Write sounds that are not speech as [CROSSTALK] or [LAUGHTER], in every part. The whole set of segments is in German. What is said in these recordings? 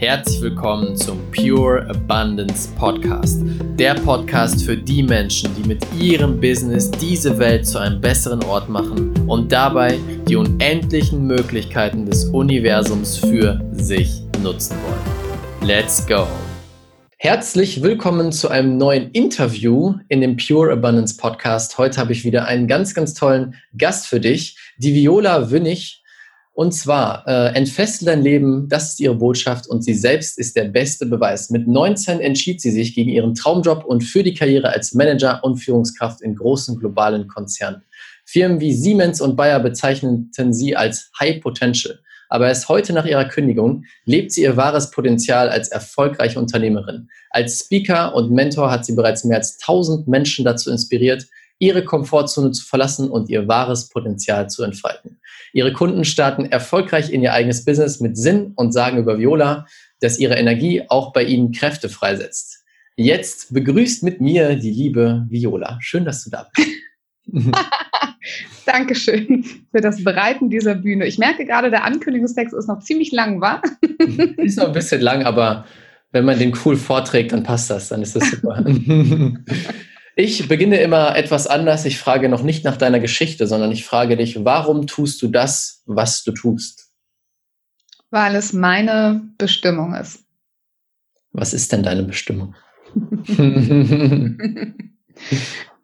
Herzlich willkommen zum Pure Abundance Podcast. Der Podcast für die Menschen, die mit ihrem Business diese Welt zu einem besseren Ort machen und dabei die unendlichen Möglichkeiten des Universums für sich nutzen wollen. Let's go! Herzlich willkommen zu einem neuen Interview in dem Pure Abundance Podcast. Heute habe ich wieder einen ganz, ganz tollen Gast für dich, die Viola Wünnig und zwar, äh, entfessel dein Leben, das ist ihre Botschaft und sie selbst ist der beste Beweis. Mit 19 entschied sie sich gegen ihren Traumjob und für die Karriere als Manager und Führungskraft in großen globalen Konzernen. Firmen wie Siemens und Bayer bezeichneten sie als High Potential. Aber erst heute nach ihrer Kündigung lebt sie ihr wahres Potenzial als erfolgreiche Unternehmerin. Als Speaker und Mentor hat sie bereits mehr als 1000 Menschen dazu inspiriert, ihre Komfortzone zu verlassen und ihr wahres Potenzial zu entfalten. Ihre Kunden starten erfolgreich in ihr eigenes Business mit Sinn und sagen über Viola, dass ihre Energie auch bei ihnen Kräfte freisetzt. Jetzt begrüßt mit mir die liebe Viola. Schön, dass du da bist. [LAUGHS] Dankeschön für das Bereiten dieser Bühne. Ich merke gerade, der Ankündigungstext ist noch ziemlich lang, war? [LAUGHS] ist noch ein bisschen lang, aber wenn man den cool vorträgt, dann passt das, dann ist das super. [LAUGHS] Ich beginne immer etwas anders. Ich frage noch nicht nach deiner Geschichte, sondern ich frage dich, warum tust du das, was du tust? Weil es meine Bestimmung ist. Was ist denn deine Bestimmung? [LAUGHS] [LAUGHS]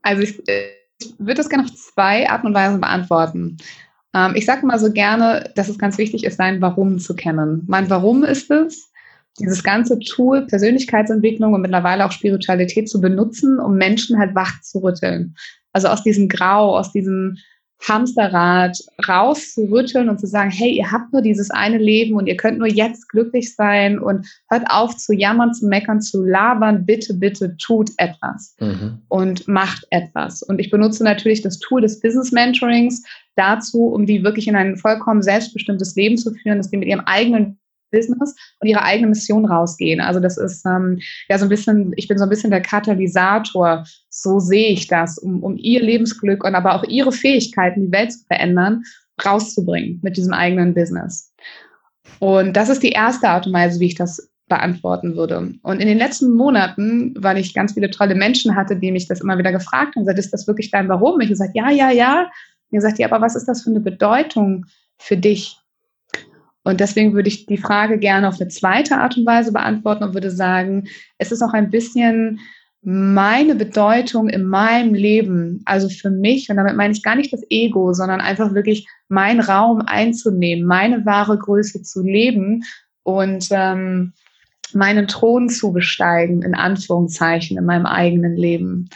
also ich, ich würde das gerne auf zwei Arten und Weisen beantworten. Ähm, ich sage mal so gerne, dass es ganz wichtig ist, sein Warum zu kennen. Mein Warum ist es, dieses ganze Tool Persönlichkeitsentwicklung und mittlerweile auch Spiritualität zu benutzen, um Menschen halt wach zu rütteln. Also aus diesem Grau, aus diesem Hamsterrad rauszurütteln und zu sagen, hey, ihr habt nur dieses eine Leben und ihr könnt nur jetzt glücklich sein und hört auf zu jammern, zu meckern, zu labern, bitte, bitte tut etwas mhm. und macht etwas. Und ich benutze natürlich das Tool des Business Mentorings dazu, um die wirklich in ein vollkommen selbstbestimmtes Leben zu führen, dass die mit ihrem eigenen Business und ihre eigene Mission rausgehen. Also das ist ähm, ja so ein bisschen, ich bin so ein bisschen der Katalysator, so sehe ich das, um, um ihr Lebensglück und aber auch ihre Fähigkeiten, die Welt zu verändern, rauszubringen mit diesem eigenen Business. Und das ist die erste Art und Weise, wie ich das beantworten würde. Und in den letzten Monaten, weil ich ganz viele tolle Menschen hatte, die mich das immer wieder gefragt haben, gesagt, ist das wirklich dein Warum? Ich gesagt, ja, ja, ja. Und gesagt, ja, aber was ist das für eine Bedeutung für dich? Und deswegen würde ich die Frage gerne auf eine zweite Art und Weise beantworten und würde sagen, es ist auch ein bisschen meine Bedeutung in meinem Leben, also für mich, und damit meine ich gar nicht das Ego, sondern einfach wirklich meinen Raum einzunehmen, meine wahre Größe zu leben und ähm, meinen Thron zu besteigen, in Anführungszeichen, in meinem eigenen Leben.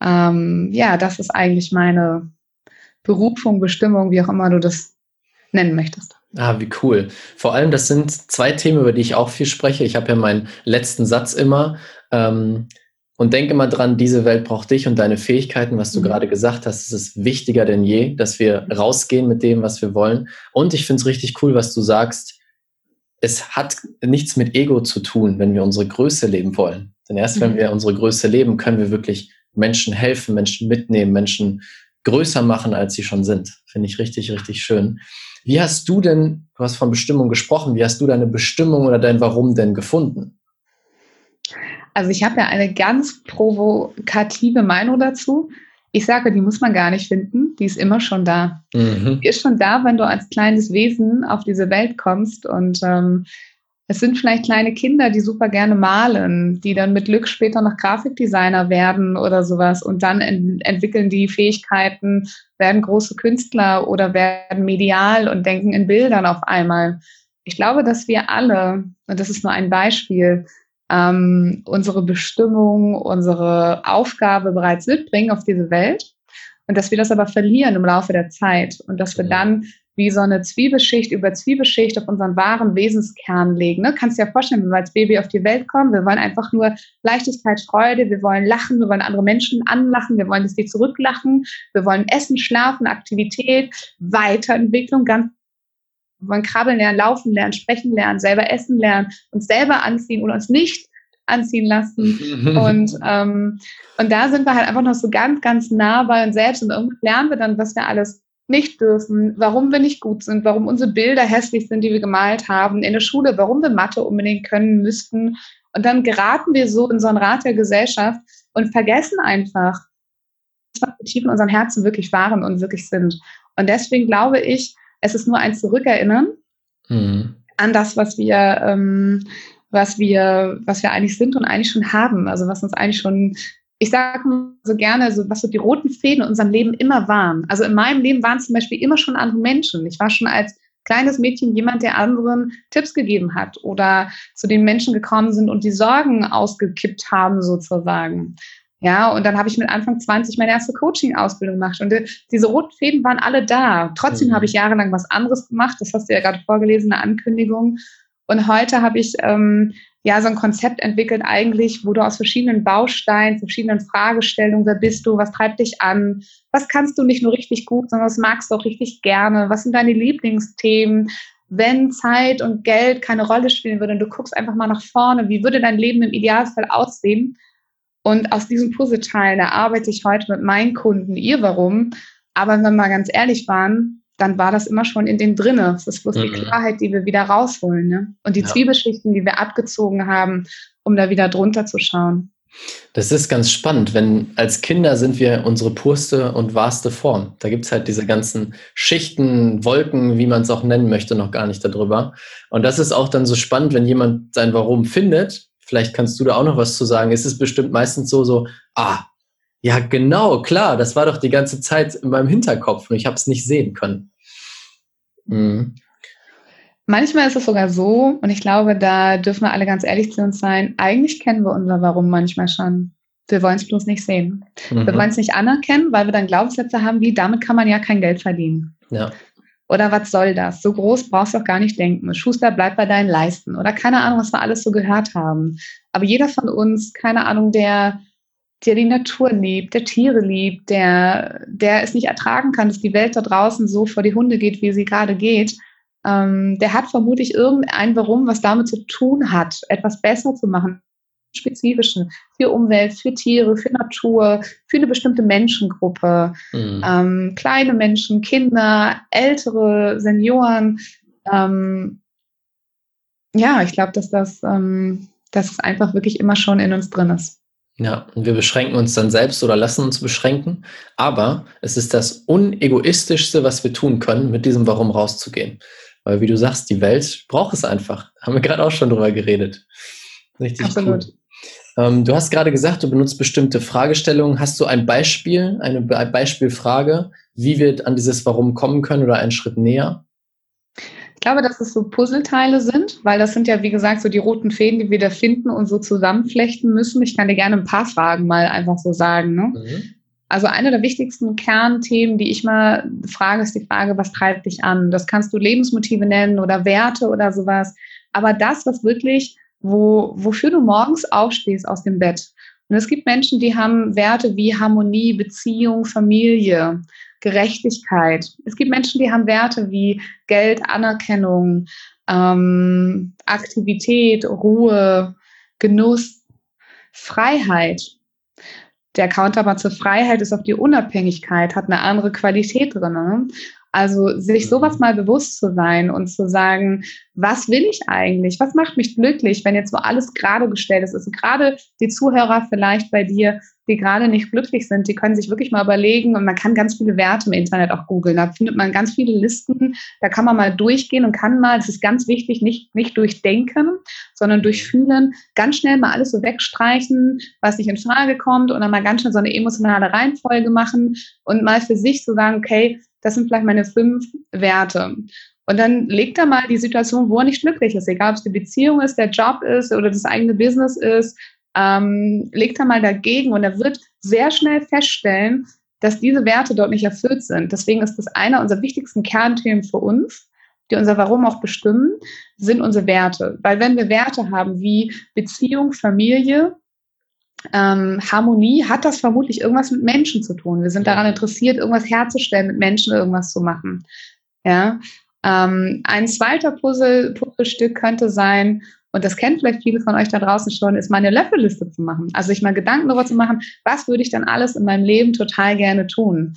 Ähm, ja, das ist eigentlich meine Berufung, Bestimmung, wie auch immer du das nennen möchtest. Ah, wie cool. Vor allem, das sind zwei Themen, über die ich auch viel spreche. Ich habe ja meinen letzten Satz immer. Ähm, und denke mal dran, diese Welt braucht dich und deine Fähigkeiten, was du mhm. gerade gesagt hast. Es ist wichtiger denn je, dass wir rausgehen mit dem, was wir wollen. Und ich finde es richtig cool, was du sagst. Es hat nichts mit Ego zu tun, wenn wir unsere Größe leben wollen. Denn erst mhm. wenn wir unsere Größe leben, können wir wirklich Menschen helfen, Menschen mitnehmen, Menschen größer machen, als sie schon sind. Finde ich richtig, richtig schön. Wie hast du denn, du hast von Bestimmung gesprochen, wie hast du deine Bestimmung oder dein Warum denn gefunden? Also ich habe ja eine ganz provokative Meinung dazu. Ich sage, die muss man gar nicht finden, die ist immer schon da. Mhm. Die ist schon da, wenn du als kleines Wesen auf diese Welt kommst und ähm, es sind vielleicht kleine Kinder, die super gerne malen, die dann mit Glück später noch Grafikdesigner werden oder sowas und dann ent entwickeln die Fähigkeiten, werden große Künstler oder werden medial und denken in Bildern auf einmal. Ich glaube, dass wir alle, und das ist nur ein Beispiel, ähm, unsere Bestimmung, unsere Aufgabe bereits mitbringen auf diese Welt und dass wir das aber verlieren im Laufe der Zeit und dass wir dann wie so eine Zwiebelschicht über Zwiebelschicht auf unseren wahren Wesenskern legen. Ne? Kannst dir ja vorstellen, wenn wir als Baby auf die Welt kommen, wir wollen einfach nur Leichtigkeit, Freude, wir wollen lachen, wir wollen andere Menschen anlachen, wir wollen, dass die zurücklachen, wir wollen essen, schlafen, Aktivität, Weiterentwicklung, ganz wir wollen krabbeln lernen, laufen lernen, sprechen lernen, selber essen lernen, uns selber anziehen oder uns nicht anziehen lassen. [LAUGHS] und, ähm, und da sind wir halt einfach noch so ganz, ganz nah bei uns selbst und irgendwann lernen wir dann, was wir alles nicht dürfen, warum wir nicht gut sind, warum unsere Bilder hässlich sind, die wir gemalt haben in der Schule, warum wir Mathe unbedingt können müssten. Und dann geraten wir so in so ein Rat der Gesellschaft und vergessen einfach, was wir tief in unserem Herzen wirklich waren und wirklich sind. Und deswegen glaube ich, es ist nur ein Zurückerinnern mhm. an das, was wir, ähm, was wir, was wir eigentlich sind und eigentlich schon haben. Also was uns eigentlich schon ich sage so gerne, so, was so die roten Fäden in unserem Leben immer waren. Also in meinem Leben waren zum Beispiel immer schon andere Menschen. Ich war schon als kleines Mädchen jemand, der anderen Tipps gegeben hat oder zu den Menschen gekommen sind und die Sorgen ausgekippt haben sozusagen. Ja, und dann habe ich mit Anfang 20 meine erste Coaching-Ausbildung gemacht. Und äh, diese roten Fäden waren alle da. Trotzdem mhm. habe ich jahrelang was anderes gemacht. Das hast du ja gerade vorgelesen, eine Ankündigung. Und heute habe ich ähm, ja so ein Konzept entwickelt eigentlich, wo du aus verschiedenen Bausteinen, verschiedenen Fragestellungen, wer bist du, was treibt dich an, was kannst du nicht nur richtig gut, sondern was magst du auch richtig gerne, was sind deine Lieblingsthemen, wenn Zeit und Geld keine Rolle spielen würde und du guckst einfach mal nach vorne, wie würde dein Leben im Idealfall aussehen? Und aus diesen Puzzleteilen erarbeite ich heute mit meinen Kunden ihr Warum. Aber wenn wir mal ganz ehrlich waren, dann war das immer schon in den drinne. Es ist bloß mhm. die Klarheit, die wir wieder rausholen. Ne? Und die ja. Zwiebelschichten, die wir abgezogen haben, um da wieder drunter zu schauen. Das ist ganz spannend, wenn als Kinder sind wir unsere purste und wahrste Form. Da gibt es halt diese ganzen Schichten, Wolken, wie man es auch nennen möchte, noch gar nicht darüber. Und das ist auch dann so spannend, wenn jemand sein Warum findet. Vielleicht kannst du da auch noch was zu sagen. Es ist bestimmt meistens so, so, ah, ja, genau, klar, das war doch die ganze Zeit in meinem Hinterkopf und ich habe es nicht sehen können. Mhm. Manchmal ist es sogar so, und ich glaube, da dürfen wir alle ganz ehrlich zu uns sein, eigentlich kennen wir unser Warum manchmal schon. Wir wollen es bloß nicht sehen. Mhm. Wir wollen es nicht anerkennen, weil wir dann Glaubenssätze haben, wie damit kann man ja kein Geld verdienen. Ja. Oder was soll das? So groß brauchst du auch gar nicht denken. Schuster bleibt bei deinen Leisten. Oder keine Ahnung, was wir alles so gehört haben. Aber jeder von uns, keine Ahnung, der der die Natur liebt, der Tiere liebt, der, der es nicht ertragen kann, dass die Welt da draußen so vor die Hunde geht, wie sie gerade geht, ähm, der hat vermutlich irgendein Warum, was damit zu tun hat, etwas besser zu machen, spezifischen, für Umwelt, für Tiere, für Natur, für eine bestimmte Menschengruppe, mhm. ähm, kleine Menschen, Kinder, ältere, Senioren. Ähm, ja, ich glaube, dass das, ähm, dass es einfach wirklich immer schon in uns drin ist. Ja, und wir beschränken uns dann selbst oder lassen uns beschränken. Aber es ist das unegoistischste, was wir tun können, mit diesem Warum rauszugehen. Weil, wie du sagst, die Welt braucht es einfach. Haben wir gerade auch schon drüber geredet. Richtig Absolut. Cool. Ähm, du hast gerade gesagt, du benutzt bestimmte Fragestellungen. Hast du ein Beispiel, eine Be Beispielfrage, wie wir an dieses Warum kommen können oder einen Schritt näher? Ich glaube, dass es so Puzzleteile sind, weil das sind ja, wie gesagt, so die roten Fäden, die wir da finden und so zusammenflechten müssen. Ich kann dir gerne ein paar Fragen mal einfach so sagen. Ne? Mhm. Also eine der wichtigsten Kernthemen, die ich mal frage, ist die Frage, was treibt dich an? Das kannst du Lebensmotive nennen oder Werte oder sowas. Aber das, was wirklich, wo, wofür du morgens aufstehst aus dem Bett. Und es gibt Menschen, die haben Werte wie Harmonie, Beziehung, Familie. Gerechtigkeit. Es gibt Menschen, die haben Werte wie Geld, Anerkennung, ähm, Aktivität, Ruhe, Genuss, Freiheit. Der Counterpart zur Freiheit ist auf die Unabhängigkeit, hat eine andere Qualität drin. Ne? Also sich sowas mhm. mal bewusst zu sein und zu sagen, was will ich eigentlich? Was macht mich glücklich, wenn jetzt so alles gerade gestellt ist? Also gerade die Zuhörer vielleicht bei dir, die gerade nicht glücklich sind, die können sich wirklich mal überlegen und man kann ganz viele Werte im Internet auch googeln. Da findet man ganz viele Listen. Da kann man mal durchgehen und kann mal, das ist ganz wichtig, nicht, nicht durchdenken, sondern durchfühlen, ganz schnell mal alles so wegstreichen, was nicht in Frage kommt und dann mal ganz schnell so eine emotionale Reihenfolge machen und mal für sich zu so sagen, okay, das sind vielleicht meine fünf Werte. Und dann legt er mal die Situation, wo er nicht glücklich ist, egal ob es die Beziehung ist, der Job ist oder das eigene Business ist, ähm, legt er mal dagegen und er wird sehr schnell feststellen, dass diese Werte dort nicht erfüllt sind. Deswegen ist das einer unserer wichtigsten Kernthemen für uns, die unser Warum auch bestimmen, sind unsere Werte. Weil wenn wir Werte haben wie Beziehung, Familie, ähm, Harmonie hat das vermutlich irgendwas mit Menschen zu tun. Wir sind daran interessiert, irgendwas herzustellen, mit Menschen irgendwas zu machen. Ja. Ähm, ein zweiter Puzzle, Puzzlestück könnte sein, und das kennen vielleicht viele von euch da draußen schon, ist meine Löffelliste zu machen. Also sich mal Gedanken darüber zu machen, was würde ich dann alles in meinem Leben total gerne tun.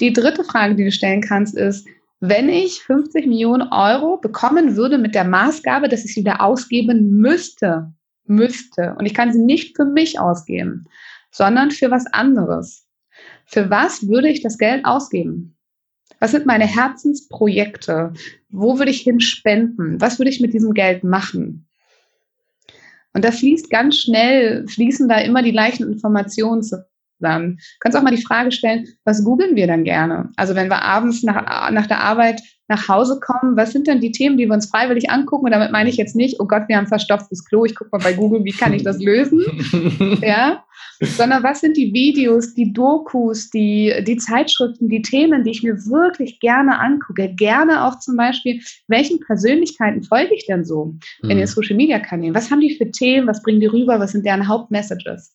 Die dritte Frage, die du stellen kannst, ist, wenn ich 50 Millionen Euro bekommen würde mit der Maßgabe, dass ich sie wieder ausgeben müsste, müsste, und ich kann sie nicht für mich ausgeben, sondern für was anderes. Für was würde ich das Geld ausgeben? Was sind meine Herzensprojekte? Wo würde ich hin spenden? Was würde ich mit diesem Geld machen? Und da fließt ganz schnell, fließen da immer die gleichen Informationen zusammen. Du kannst auch mal die Frage stellen, was googeln wir dann gerne? Also wenn wir abends nach, nach der Arbeit nach Hause kommen, was sind denn die Themen, die wir uns freiwillig angucken? Und damit meine ich jetzt nicht, oh Gott, wir haben verstopftes Klo, ich gucke mal bei Google, wie kann ich das lösen? [LAUGHS] ja, sondern was sind die Videos, die Dokus, die, die Zeitschriften, die Themen, die ich mir wirklich gerne angucke. Gerne auch zum Beispiel, welchen Persönlichkeiten folge ich denn so in den mhm. Social Media Kanälen? Was haben die für Themen? Was bringen die rüber? Was sind deren Hauptmessages?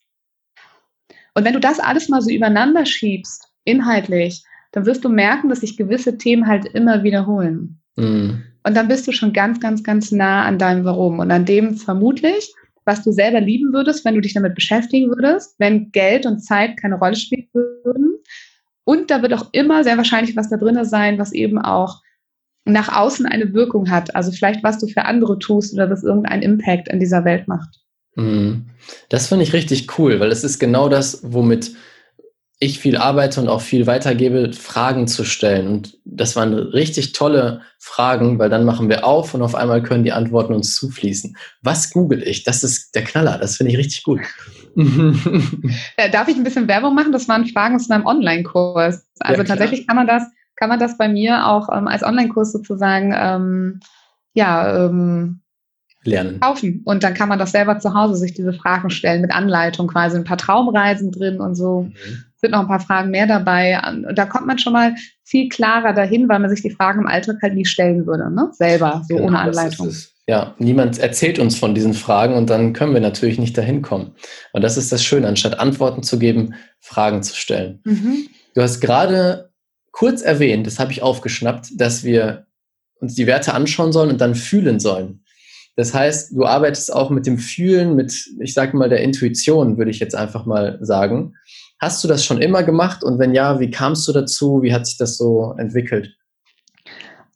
Und wenn du das alles mal so übereinander schiebst, inhaltlich, dann wirst du merken, dass sich gewisse Themen halt immer wiederholen. Mhm. Und dann bist du schon ganz, ganz, ganz nah an deinem Warum und an dem vermutlich, was du selber lieben würdest, wenn du dich damit beschäftigen würdest, wenn Geld und Zeit keine Rolle spielen würden. Und da wird auch immer sehr wahrscheinlich was da drin sein, was eben auch nach außen eine Wirkung hat. Also vielleicht, was du für andere tust oder was irgendeinen Impact in dieser Welt macht. Mhm. Das finde ich richtig cool, weil es ist genau das, womit ich viel arbeite und auch viel weitergebe, Fragen zu stellen. Und das waren richtig tolle Fragen, weil dann machen wir auf und auf einmal können die Antworten uns zufließen. Was google ich? Das ist der Knaller. Das finde ich richtig gut. [LAUGHS] [LAUGHS] Äh, darf ich ein bisschen Werbung machen? Das waren Fragen aus meinem Online-Kurs. Also ja, tatsächlich kann man das, kann man das bei mir auch ähm, als Online-Kurs sozusagen ähm, ja, ähm, lernen. Kaufen. Und dann kann man das selber zu Hause sich diese Fragen stellen mit Anleitung, quasi ein paar Traumreisen drin und so. Mhm sind noch ein paar Fragen mehr dabei. Und da kommt man schon mal viel klarer dahin, weil man sich die Fragen im Alltag halt nie stellen würde, ne? selber, so genau, ohne Anleitung. Ja, niemand erzählt uns von diesen Fragen und dann können wir natürlich nicht dahin kommen. Und das ist das Schöne, anstatt Antworten zu geben, Fragen zu stellen. Mhm. Du hast gerade kurz erwähnt, das habe ich aufgeschnappt, dass wir uns die Werte anschauen sollen und dann fühlen sollen. Das heißt, du arbeitest auch mit dem Fühlen, mit, ich sage mal, der Intuition, würde ich jetzt einfach mal sagen. Hast du das schon immer gemacht und wenn ja, wie kamst du dazu? Wie hat sich das so entwickelt?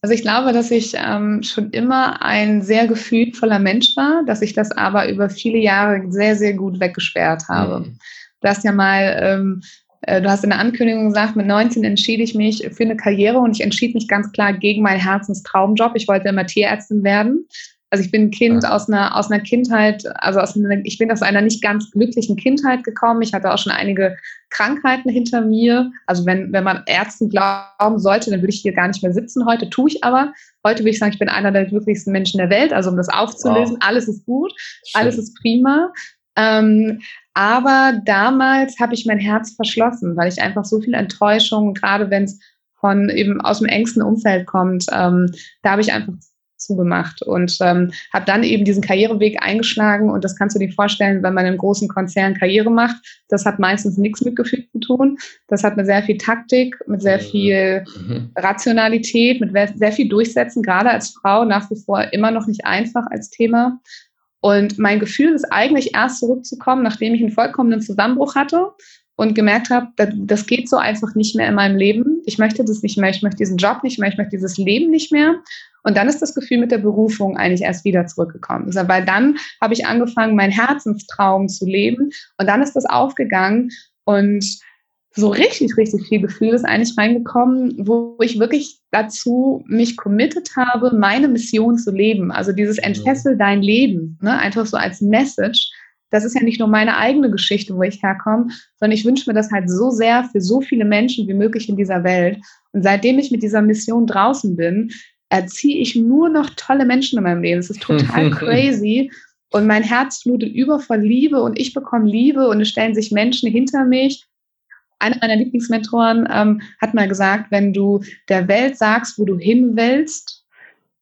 Also ich glaube, dass ich ähm, schon immer ein sehr gefühlvoller Mensch war, dass ich das aber über viele Jahre sehr, sehr gut weggesperrt habe. Mhm. Du hast ja mal, ähm, äh, du hast in der Ankündigung gesagt, mit 19 entschied ich mich für eine Karriere und ich entschied mich ganz klar gegen meinen Herzenstraumjob. Ich wollte immer Tierärztin werden. Also ich bin ein Kind ja. aus einer aus einer Kindheit, also aus einer, ich bin aus einer nicht ganz glücklichen Kindheit gekommen. Ich hatte auch schon einige Krankheiten hinter mir. Also wenn wenn man Ärzten glauben sollte, dann würde ich hier gar nicht mehr sitzen. Heute tue ich aber. Heute würde ich sagen, ich bin einer der glücklichsten Menschen der Welt. Also um das aufzulösen, wow. alles ist gut, Schön. alles ist prima. Ähm, aber damals habe ich mein Herz verschlossen, weil ich einfach so viel Enttäuschung, gerade wenn es von eben aus dem engsten Umfeld kommt, ähm, da habe ich einfach zugemacht und ähm, habe dann eben diesen Karriereweg eingeschlagen und das kannst du dir vorstellen, wenn man in einem großen Konzern Karriere macht, das hat meistens nichts mit Gefühl zu tun, das hat mit sehr viel Taktik, mit sehr mhm. viel mhm. Rationalität, mit sehr viel Durchsetzen, gerade als Frau nach wie vor immer noch nicht einfach als Thema. Und mein Gefühl ist eigentlich erst zurückzukommen, nachdem ich einen vollkommenen Zusammenbruch hatte und gemerkt habe, das geht so einfach nicht mehr in meinem Leben. Ich möchte das nicht mehr, ich möchte diesen Job nicht mehr, ich möchte dieses Leben nicht mehr. Und dann ist das Gefühl mit der Berufung eigentlich erst wieder zurückgekommen. Also, weil dann habe ich angefangen, meinen Herzenstraum zu leben. Und dann ist das aufgegangen. Und so richtig, richtig viel Gefühl ist eigentlich reingekommen, wo ich wirklich dazu mich committed habe, meine Mission zu leben. Also dieses. Entfessel dein Leben, ne? einfach so als Message. Das ist ja nicht nur meine eigene Geschichte, wo ich herkomme, sondern ich wünsche mir das halt so sehr für so viele Menschen wie möglich in dieser Welt. Und seitdem ich mit dieser Mission draußen bin, erziehe ich nur noch tolle Menschen in meinem Leben. Es ist total [LAUGHS] crazy. Und mein Herz flutet über vor Liebe und ich bekomme Liebe und es stellen sich Menschen hinter mich. Einer meiner Lieblingsmentoren ähm, hat mal gesagt, wenn du der Welt sagst, wo du hin willst,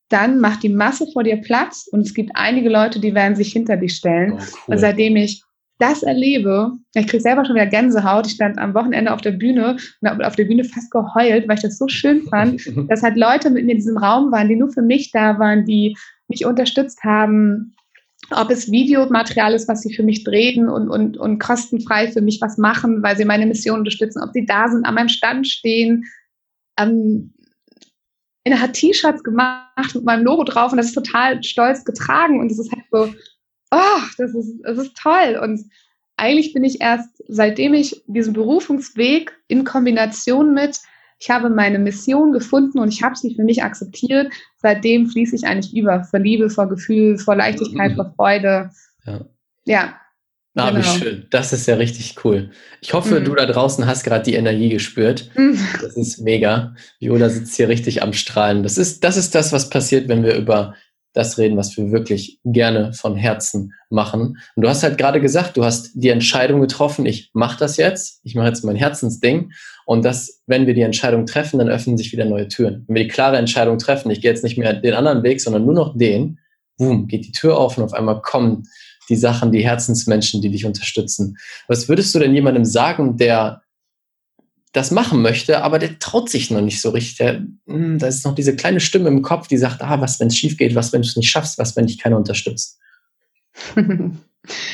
dann macht die Masse vor dir Platz und es gibt einige Leute, die werden sich hinter dich stellen. Oh, cool. Und seitdem ich das erlebe, ich kriege selber schon wieder Gänsehaut. Ich stand am Wochenende auf der Bühne und habe auf der Bühne fast geheult, weil ich das so schön fand, [LAUGHS] dass halt Leute mit mir in diesem Raum waren, die nur für mich da waren, die mich unterstützt haben, ob es Videomaterial ist, was sie für mich drehen und, und, und kostenfrei für mich was machen, weil sie meine Mission unterstützen, ob sie da sind, an meinem Stand stehen. Ähm, er hat T-Shirts gemacht mit meinem Logo drauf und das ist total stolz getragen und es ist halt so, oh, das ist, das ist toll. Und eigentlich bin ich erst, seitdem ich diesen Berufungsweg in Kombination mit, ich habe meine Mission gefunden und ich habe sie für mich akzeptiert, seitdem fließe ich eigentlich über vor Liebe, vor Gefühl, vor Leichtigkeit, vor Freude. Ja. ja. Ah, genau. wie schön. Das ist ja richtig cool. Ich hoffe, mhm. du da draußen hast gerade die Energie gespürt. Mhm. Das ist mega. Viola sitzt hier richtig am Strahlen. Das ist, das ist das, was passiert, wenn wir über das reden, was wir wirklich gerne von Herzen machen. Und du hast halt gerade gesagt, du hast die Entscheidung getroffen, ich mache das jetzt, ich mache jetzt mein Herzensding. Und das, wenn wir die Entscheidung treffen, dann öffnen sich wieder neue Türen. Wenn wir die klare Entscheidung treffen, ich gehe jetzt nicht mehr den anderen Weg, sondern nur noch den, boom, geht die Tür auf und auf einmal kommen die Sachen, die Herzensmenschen, die dich unterstützen. Was würdest du denn jemandem sagen, der das machen möchte, aber der traut sich noch nicht so richtig. Der, hm, da ist noch diese kleine Stimme im Kopf, die sagt, ah, was, wenn es schief geht, was, wenn du es nicht schaffst, was, wenn dich keiner unterstützt. [LAUGHS]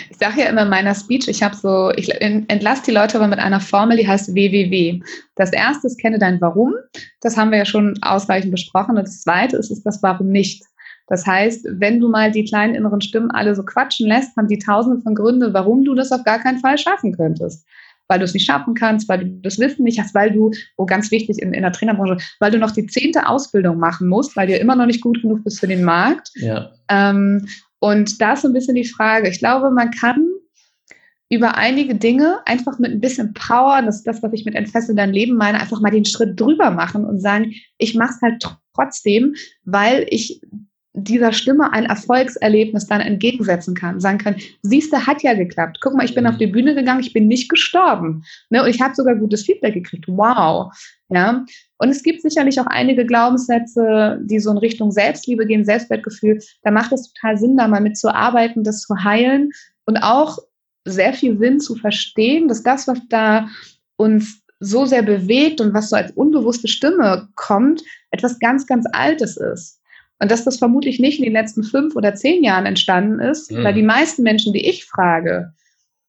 Ich sage ja immer in meiner Speech, ich habe so, ich entlasse die Leute aber mit einer Formel, die heißt WWW. Das erste ist, kenne dein Warum. Das haben wir ja schon ausreichend besprochen. Und das zweite ist, ist das Warum nicht. Das heißt, wenn du mal die kleinen inneren Stimmen alle so quatschen lässt, haben die tausende von Gründen, warum du das auf gar keinen Fall schaffen könntest weil du es nicht schaffen kannst, weil du das Wissen nicht hast, weil du, oh ganz wichtig in, in der Trainerbranche, weil du noch die zehnte Ausbildung machen musst, weil du immer noch nicht gut genug bist für den Markt. Ja. Ähm, und da ist so ein bisschen die Frage. Ich glaube, man kann über einige Dinge einfach mit ein bisschen Power, das ist das, was ich mit Entfessel dein Leben meine, einfach mal den Schritt drüber machen und sagen, ich mache es halt trotzdem, weil ich dieser Stimme ein Erfolgserlebnis dann entgegensetzen kann, sagen kann, siehst du, hat ja geklappt. Guck mal, ich bin auf die Bühne gegangen, ich bin nicht gestorben. Ne? Und ich habe sogar gutes Feedback gekriegt. Wow. Ja. Und es gibt sicherlich auch einige Glaubenssätze, die so in Richtung Selbstliebe gehen, Selbstwertgefühl. Da macht es total Sinn, da mal mitzuarbeiten, das zu heilen und auch sehr viel Sinn zu verstehen, dass das, was da uns so sehr bewegt und was so als unbewusste Stimme kommt, etwas ganz, ganz Altes ist. Und dass das vermutlich nicht in den letzten fünf oder zehn Jahren entstanden ist, mhm. weil die meisten Menschen, die ich frage,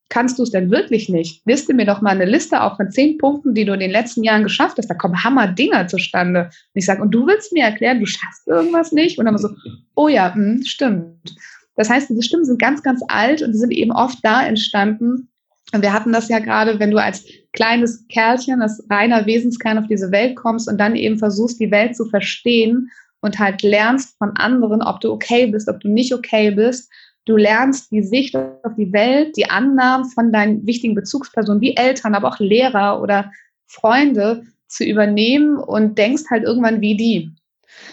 kannst du es denn wirklich nicht? Liste mir doch mal eine Liste auf von zehn Punkten, die du in den letzten Jahren geschafft hast. Da kommen Hammer-Dinger zustande. Und ich sage, und du willst mir erklären, du schaffst irgendwas nicht? Und dann so, oh ja, mh, hm, stimmt. Das heißt, diese Stimmen sind ganz, ganz alt und die sind eben oft da entstanden. Und wir hatten das ja gerade, wenn du als kleines Kerlchen, als reiner Wesenskern auf diese Welt kommst und dann eben versuchst, die Welt zu verstehen und halt lernst von anderen, ob du okay bist, ob du nicht okay bist. Du lernst die Sicht auf die Welt, die Annahmen von deinen wichtigen Bezugspersonen wie Eltern, aber auch Lehrer oder Freunde zu übernehmen und denkst halt irgendwann wie die.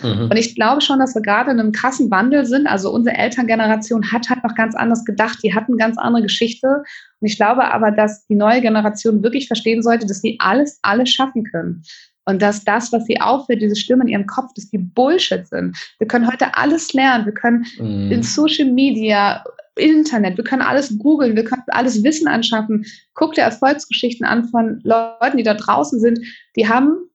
Mhm. Und ich glaube schon, dass wir gerade in einem krassen Wandel sind. Also unsere Elterngeneration hat halt noch ganz anders gedacht. Die hatten ganz andere Geschichte. Und ich glaube aber, dass die neue Generation wirklich verstehen sollte, dass sie alles, alles schaffen können. Und dass das, was sie auffällt, diese Stimmen in ihrem Kopf, dass die Bullshit sind. Wir können heute alles lernen. Wir können mm. in Social Media, Internet, wir können alles googeln, wir können alles Wissen anschaffen. Guck dir Erfolgsgeschichten an von Leuten, die da draußen sind. Die haben,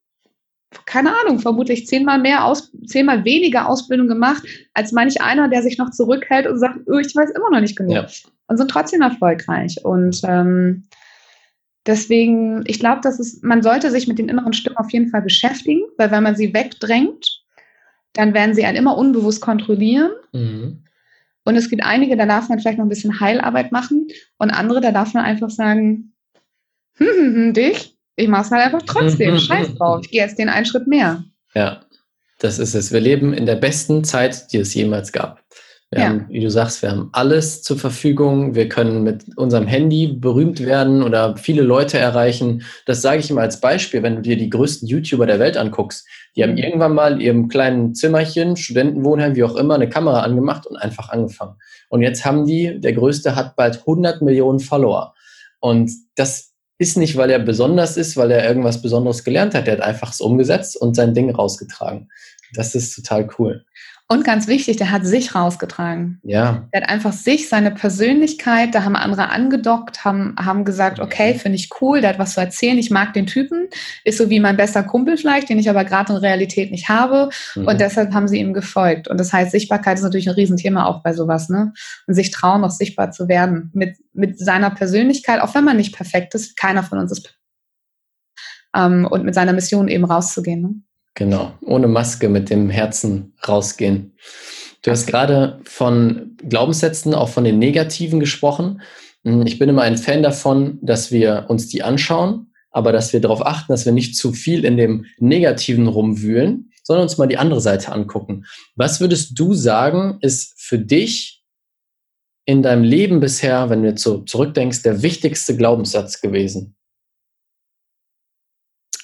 keine Ahnung, vermutlich zehnmal mehr, aus, zehnmal weniger Ausbildung gemacht, als manch einer, der sich noch zurückhält und sagt, oh, ich weiß immer noch nicht genug. Ja. Und sind trotzdem erfolgreich. Und ähm, Deswegen, ich glaube, dass es, man sollte sich mit den inneren Stimmen auf jeden Fall beschäftigen, weil wenn man sie wegdrängt, dann werden sie einen immer unbewusst kontrollieren. Mhm. Und es gibt einige, da darf man vielleicht noch ein bisschen Heilarbeit machen und andere, da darf man einfach sagen, [LAUGHS] hm, hm, hm, dich, ich mache es halt einfach trotzdem, scheiß drauf, ich gehe jetzt den einen Schritt mehr. Ja, das ist es. Wir leben in der besten Zeit, die es jemals gab. Wir ja. haben, wie du sagst, wir haben alles zur Verfügung. Wir können mit unserem Handy berühmt werden oder viele Leute erreichen. Das sage ich immer als Beispiel, wenn du dir die größten YouTuber der Welt anguckst. Die haben mhm. irgendwann mal in ihrem kleinen Zimmerchen, Studentenwohnheim, wie auch immer, eine Kamera angemacht und einfach angefangen. Und jetzt haben die, der größte hat bald 100 Millionen Follower. Und das ist nicht, weil er besonders ist, weil er irgendwas Besonderes gelernt hat. Er hat einfach es umgesetzt und sein Ding rausgetragen. Das ist total cool. Und ganz wichtig, der hat sich rausgetragen. Ja. Der hat einfach sich, seine Persönlichkeit, da haben andere angedockt, haben, haben gesagt, okay, finde ich cool, der hat was zu erzählen, ich mag den Typen, ist so wie mein bester Kumpel vielleicht, den ich aber gerade in Realität nicht habe. Mhm. Und deshalb haben sie ihm gefolgt. Und das heißt, Sichtbarkeit ist natürlich ein Riesenthema auch bei sowas, ne? Und sich trauen, auch sichtbar zu werden. Mit, mit seiner Persönlichkeit, auch wenn man nicht perfekt ist, keiner von uns ist perfekt. Ähm, und mit seiner Mission eben rauszugehen. Ne? Genau, ohne Maske mit dem Herzen rausgehen. Du hast gerade von Glaubenssätzen, auch von den negativen gesprochen. Hm, ich bin immer ein Fan davon, dass wir uns die anschauen, aber dass wir darauf achten, dass wir nicht zu viel in dem Negativen rumwühlen, sondern uns mal die andere Seite angucken. Was würdest du sagen, ist für dich in deinem Leben bisher, wenn du jetzt so zurückdenkst, der wichtigste Glaubenssatz gewesen?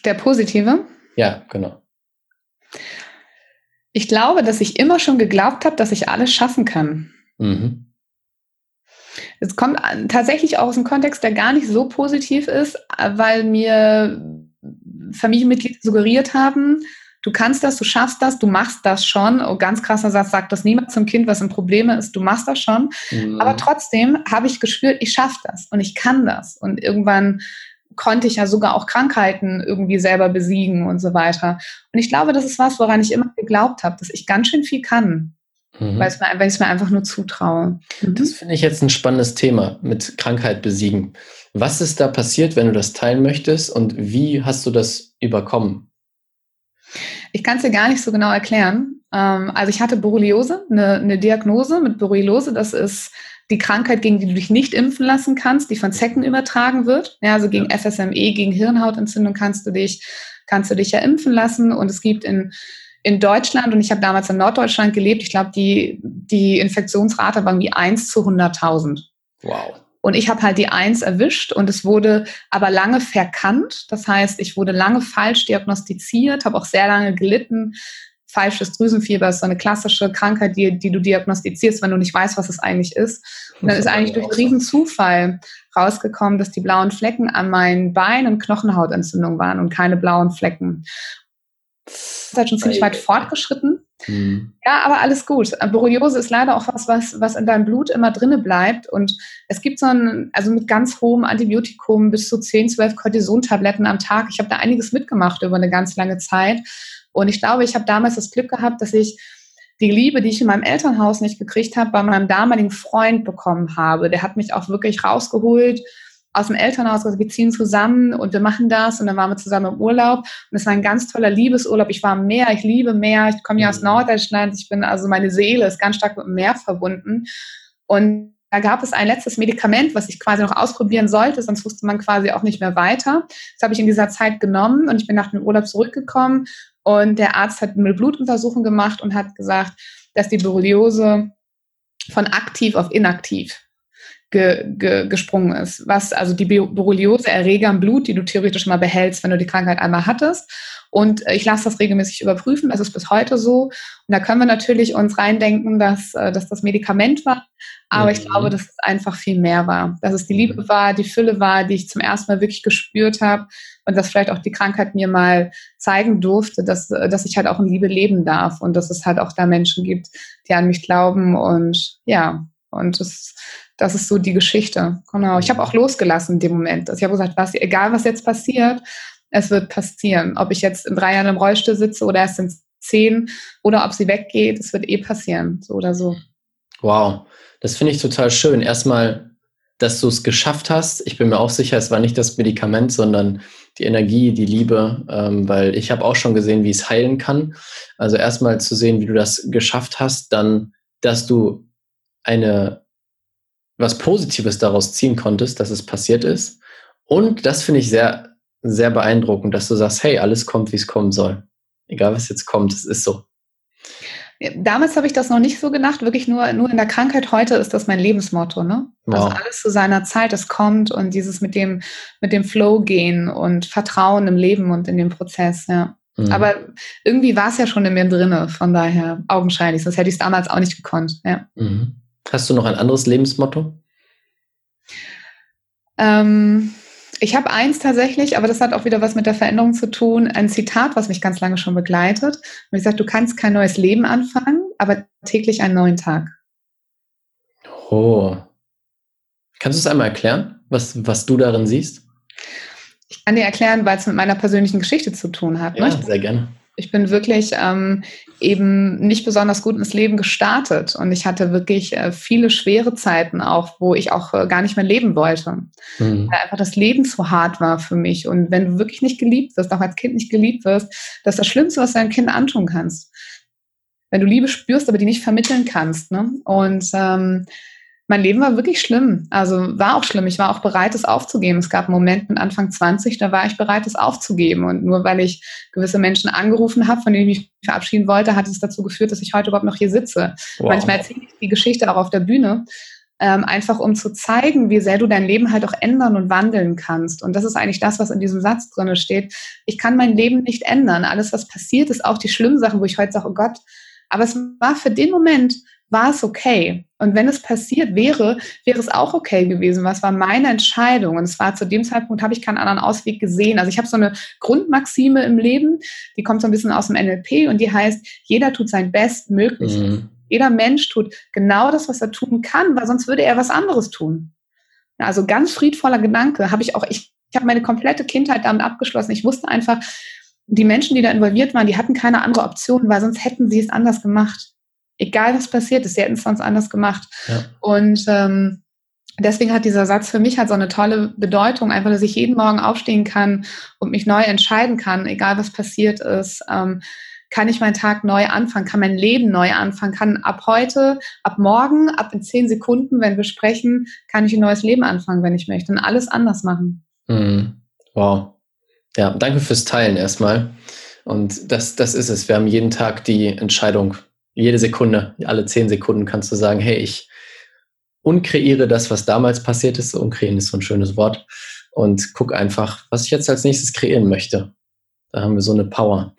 Der positive? Ja, genau. Ich glaube, dass ich immer schon geglaubt habe, dass ich alles schaffen kann. Mhm. Es kommt tatsächlich auch aus einem Kontext, der gar nicht so positiv ist, weil mir Familienmitglieder suggeriert haben, du kannst das, du schaffst das, du machst das schon. Oh, ganz krasser Satz, sagt das niemand zum Kind, was ein Problem ist, du machst das schon. Mhm. Aber trotzdem habe ich gespürt, ich schaffe das und ich kann das. Und irgendwann konnte ich ja sogar auch Krankheiten irgendwie selber besiegen und so weiter. Und ich glaube, das ist was, woran ich immer geglaubt habe, dass ich ganz schön viel kann. Mhm. Weil, ich es mir einfach nur zutraue. Mhm. Das finde ich jetzt ein spannendes Thema mit Krankheit besiegen. Was ist da passiert, wenn du das teilen möchtest und wie hast du das überkommen? Ich kann es dir gar nicht so genau erklären. Ähm, also ich hatte Borreliose, eine, eine Diagnose mit Borreliose. Das ist die Krankheit, gegen die du dich nicht impfen lassen kannst, die von Zecken übertragen wird. Ja, also gegen. FSME, gegen Hirnhautentzündung kannst du dich, kannst du dich ja impfen lassen. Und es gibt in, in Deutschland, und ich habe damals in Norddeutschland gelebt, ich glaube, die, die Infektionsrate war irgendwie 1 zu 100.000. Wow. Und ich habe halt die Eins erwischt und es wurde aber lange verkannt. Das heißt, ich wurde lange falsch diagnostiziert, habe auch sehr lange gelitten falsches Drüsenfieber ist so eine klassische Krankheit, die, die du diagnostizierst, wenn du nicht weißt, was es eigentlich ist. Und dann ist eigentlich durch einen riesen Zufall rausgekommen, dass die blauen Flecken an meinen Beinen Knochenhautentzündung waren und keine blauen Flecken. Das ist halt schon ziemlich weit fortgeschritten. Mhm. Ja, aber alles gut. Borreliose ist leider auch was, was, was in deinem Blut immer drinne bleibt. Und es gibt so ein, also mit ganz hohem Antibiotikum bis zu 10, 12 Cortisontabletten am Tag. Ich habe da einiges mitgemacht über eine ganz lange Zeit. Und ich glaube, ich habe damals das Glück gehabt, dass ich die Liebe, die ich in meinem Elternhaus nicht gekriegt habe, bei meinem damaligen Freund bekommen habe. Der hat mich auch wirklich rausgeholt aus dem Elternhaus, also wir ziehen zusammen und wir machen das und dann waren wir zusammen im Urlaub und es war ein ganz toller Liebesurlaub. Ich war am Meer, ich liebe Meer, ich komme ja aus mhm. Norddeutschland, ich bin also meine Seele ist ganz stark mit dem Meer verbunden und da gab es ein letztes Medikament, was ich quasi noch ausprobieren sollte, sonst wusste man quasi auch nicht mehr weiter. Das habe ich in dieser Zeit genommen und ich bin nach dem Urlaub zurückgekommen und der Arzt hat eine Blutuntersuchung gemacht und hat gesagt, dass die Borreliose von aktiv auf inaktiv ge, ge, gesprungen ist. Was also die Borreliose-Erreger im Blut, die du theoretisch mal behältst, wenn du die Krankheit einmal hattest. Und äh, ich lasse das regelmäßig überprüfen. Das ist bis heute so. Und da können wir natürlich uns reindenken, dass, äh, dass das Medikament war. Aber mhm. ich glaube, dass es einfach viel mehr war. Dass es die Liebe mhm. war, die Fülle war, die ich zum ersten Mal wirklich gespürt habe. Und dass vielleicht auch die Krankheit mir mal zeigen durfte, dass, äh, dass ich halt auch in Liebe leben darf. Und dass es halt auch da Menschen gibt, die an mich glauben. Und ja, und das, das ist so die Geschichte. Genau. Ich habe auch losgelassen in dem Moment. Also ich habe gesagt, was, egal was jetzt passiert, es wird passieren. Ob ich jetzt in drei Jahren im Rollstuhl sitze oder erst in zehn oder ob sie weggeht, es wird eh passieren, so oder so. Wow, das finde ich total schön. Erstmal, dass du es geschafft hast. Ich bin mir auch sicher, es war nicht das Medikament, sondern die Energie, die Liebe, ähm, weil ich habe auch schon gesehen, wie es heilen kann. Also erstmal zu sehen, wie du das geschafft hast, dann, dass du eine was Positives daraus ziehen konntest, dass es passiert ist. Und das finde ich sehr sehr beeindruckend, dass du sagst, hey, alles kommt, wie es kommen soll. Egal, was jetzt kommt, es ist so. Damals habe ich das noch nicht so gedacht, wirklich nur, nur in der Krankheit. Heute ist das mein Lebensmotto. Ne? Also wow. Also alles zu seiner Zeit, es kommt und dieses mit dem, mit dem Flow gehen und Vertrauen im Leben und in den Prozess, ja. Mhm. Aber irgendwie war es ja schon in mir drinne, von daher augenscheinlich, sonst hätte ich es damals auch nicht gekonnt. Ja. Mhm. Hast du noch ein anderes Lebensmotto? Ähm, ich habe eins tatsächlich, aber das hat auch wieder was mit der Veränderung zu tun. Ein Zitat, was mich ganz lange schon begleitet. Und ich sage, du kannst kein neues Leben anfangen, aber täglich einen neuen Tag. Oh. Kannst du es einmal erklären, was, was du darin siehst? Ich kann dir erklären, weil es mit meiner persönlichen Geschichte zu tun hat. Ja, ne? sehr gerne. Ich bin wirklich ähm, eben nicht besonders gut ins Leben gestartet und ich hatte wirklich äh, viele schwere Zeiten auch, wo ich auch äh, gar nicht mehr leben wollte. Mhm. Weil einfach das Leben zu hart war für mich. Und wenn du wirklich nicht geliebt wirst, auch als Kind nicht geliebt wirst, das ist das Schlimmste, was du deinem Kind antun kannst. Wenn du Liebe spürst, aber die nicht vermitteln kannst. Ne? Und ähm, mein Leben war wirklich schlimm. Also war auch schlimm. Ich war auch bereit, es aufzugeben. Es gab Momente Anfang 20, da war ich bereit, es aufzugeben. Und nur weil ich gewisse Menschen angerufen habe, von denen ich mich verabschieden wollte, hat es dazu geführt, dass ich heute überhaupt noch hier sitze. Wow. Manchmal erzähle ich die Geschichte auch auf der Bühne, ähm, einfach um zu zeigen, wie sehr du dein Leben halt auch ändern und wandeln kannst. Und das ist eigentlich das, was in diesem Satz drin steht. Ich kann mein Leben nicht ändern. Alles, was passiert, ist auch die schlimmen Sachen, wo ich heute sage, oh Gott, aber es war für den Moment war es okay. Und wenn es passiert wäre, wäre es auch okay gewesen. Was war meine Entscheidung? Und es war zu dem Zeitpunkt, habe ich keinen anderen Ausweg gesehen. Also ich habe so eine Grundmaxime im Leben, die kommt so ein bisschen aus dem NLP und die heißt, jeder tut sein Bestmögliches. Mhm. Jeder Mensch tut genau das, was er tun kann, weil sonst würde er was anderes tun. Also ganz friedvoller Gedanke habe ich auch, ich, ich habe meine komplette Kindheit damit abgeschlossen. Ich wusste einfach, die Menschen, die da involviert waren, die hatten keine andere Option, weil sonst hätten sie es anders gemacht egal was passiert ist, sie hätten es sonst anders gemacht. Ja. Und ähm, deswegen hat dieser Satz für mich halt so eine tolle Bedeutung, einfach, dass ich jeden Morgen aufstehen kann und mich neu entscheiden kann, egal was passiert ist. Ähm, kann ich meinen Tag neu anfangen, kann mein Leben neu anfangen, kann ab heute, ab morgen, ab in zehn Sekunden, wenn wir sprechen, kann ich ein neues Leben anfangen, wenn ich möchte und alles anders machen. Mhm. Wow. Ja, danke fürs Teilen erstmal. Und das, das ist es. Wir haben jeden Tag die Entscheidung, jede Sekunde, alle zehn Sekunden kannst du sagen, hey, ich unkreiere das, was damals passiert ist. Unkreieren ist so ein schönes Wort. Und guck einfach, was ich jetzt als nächstes kreieren möchte. Da haben wir so eine Power.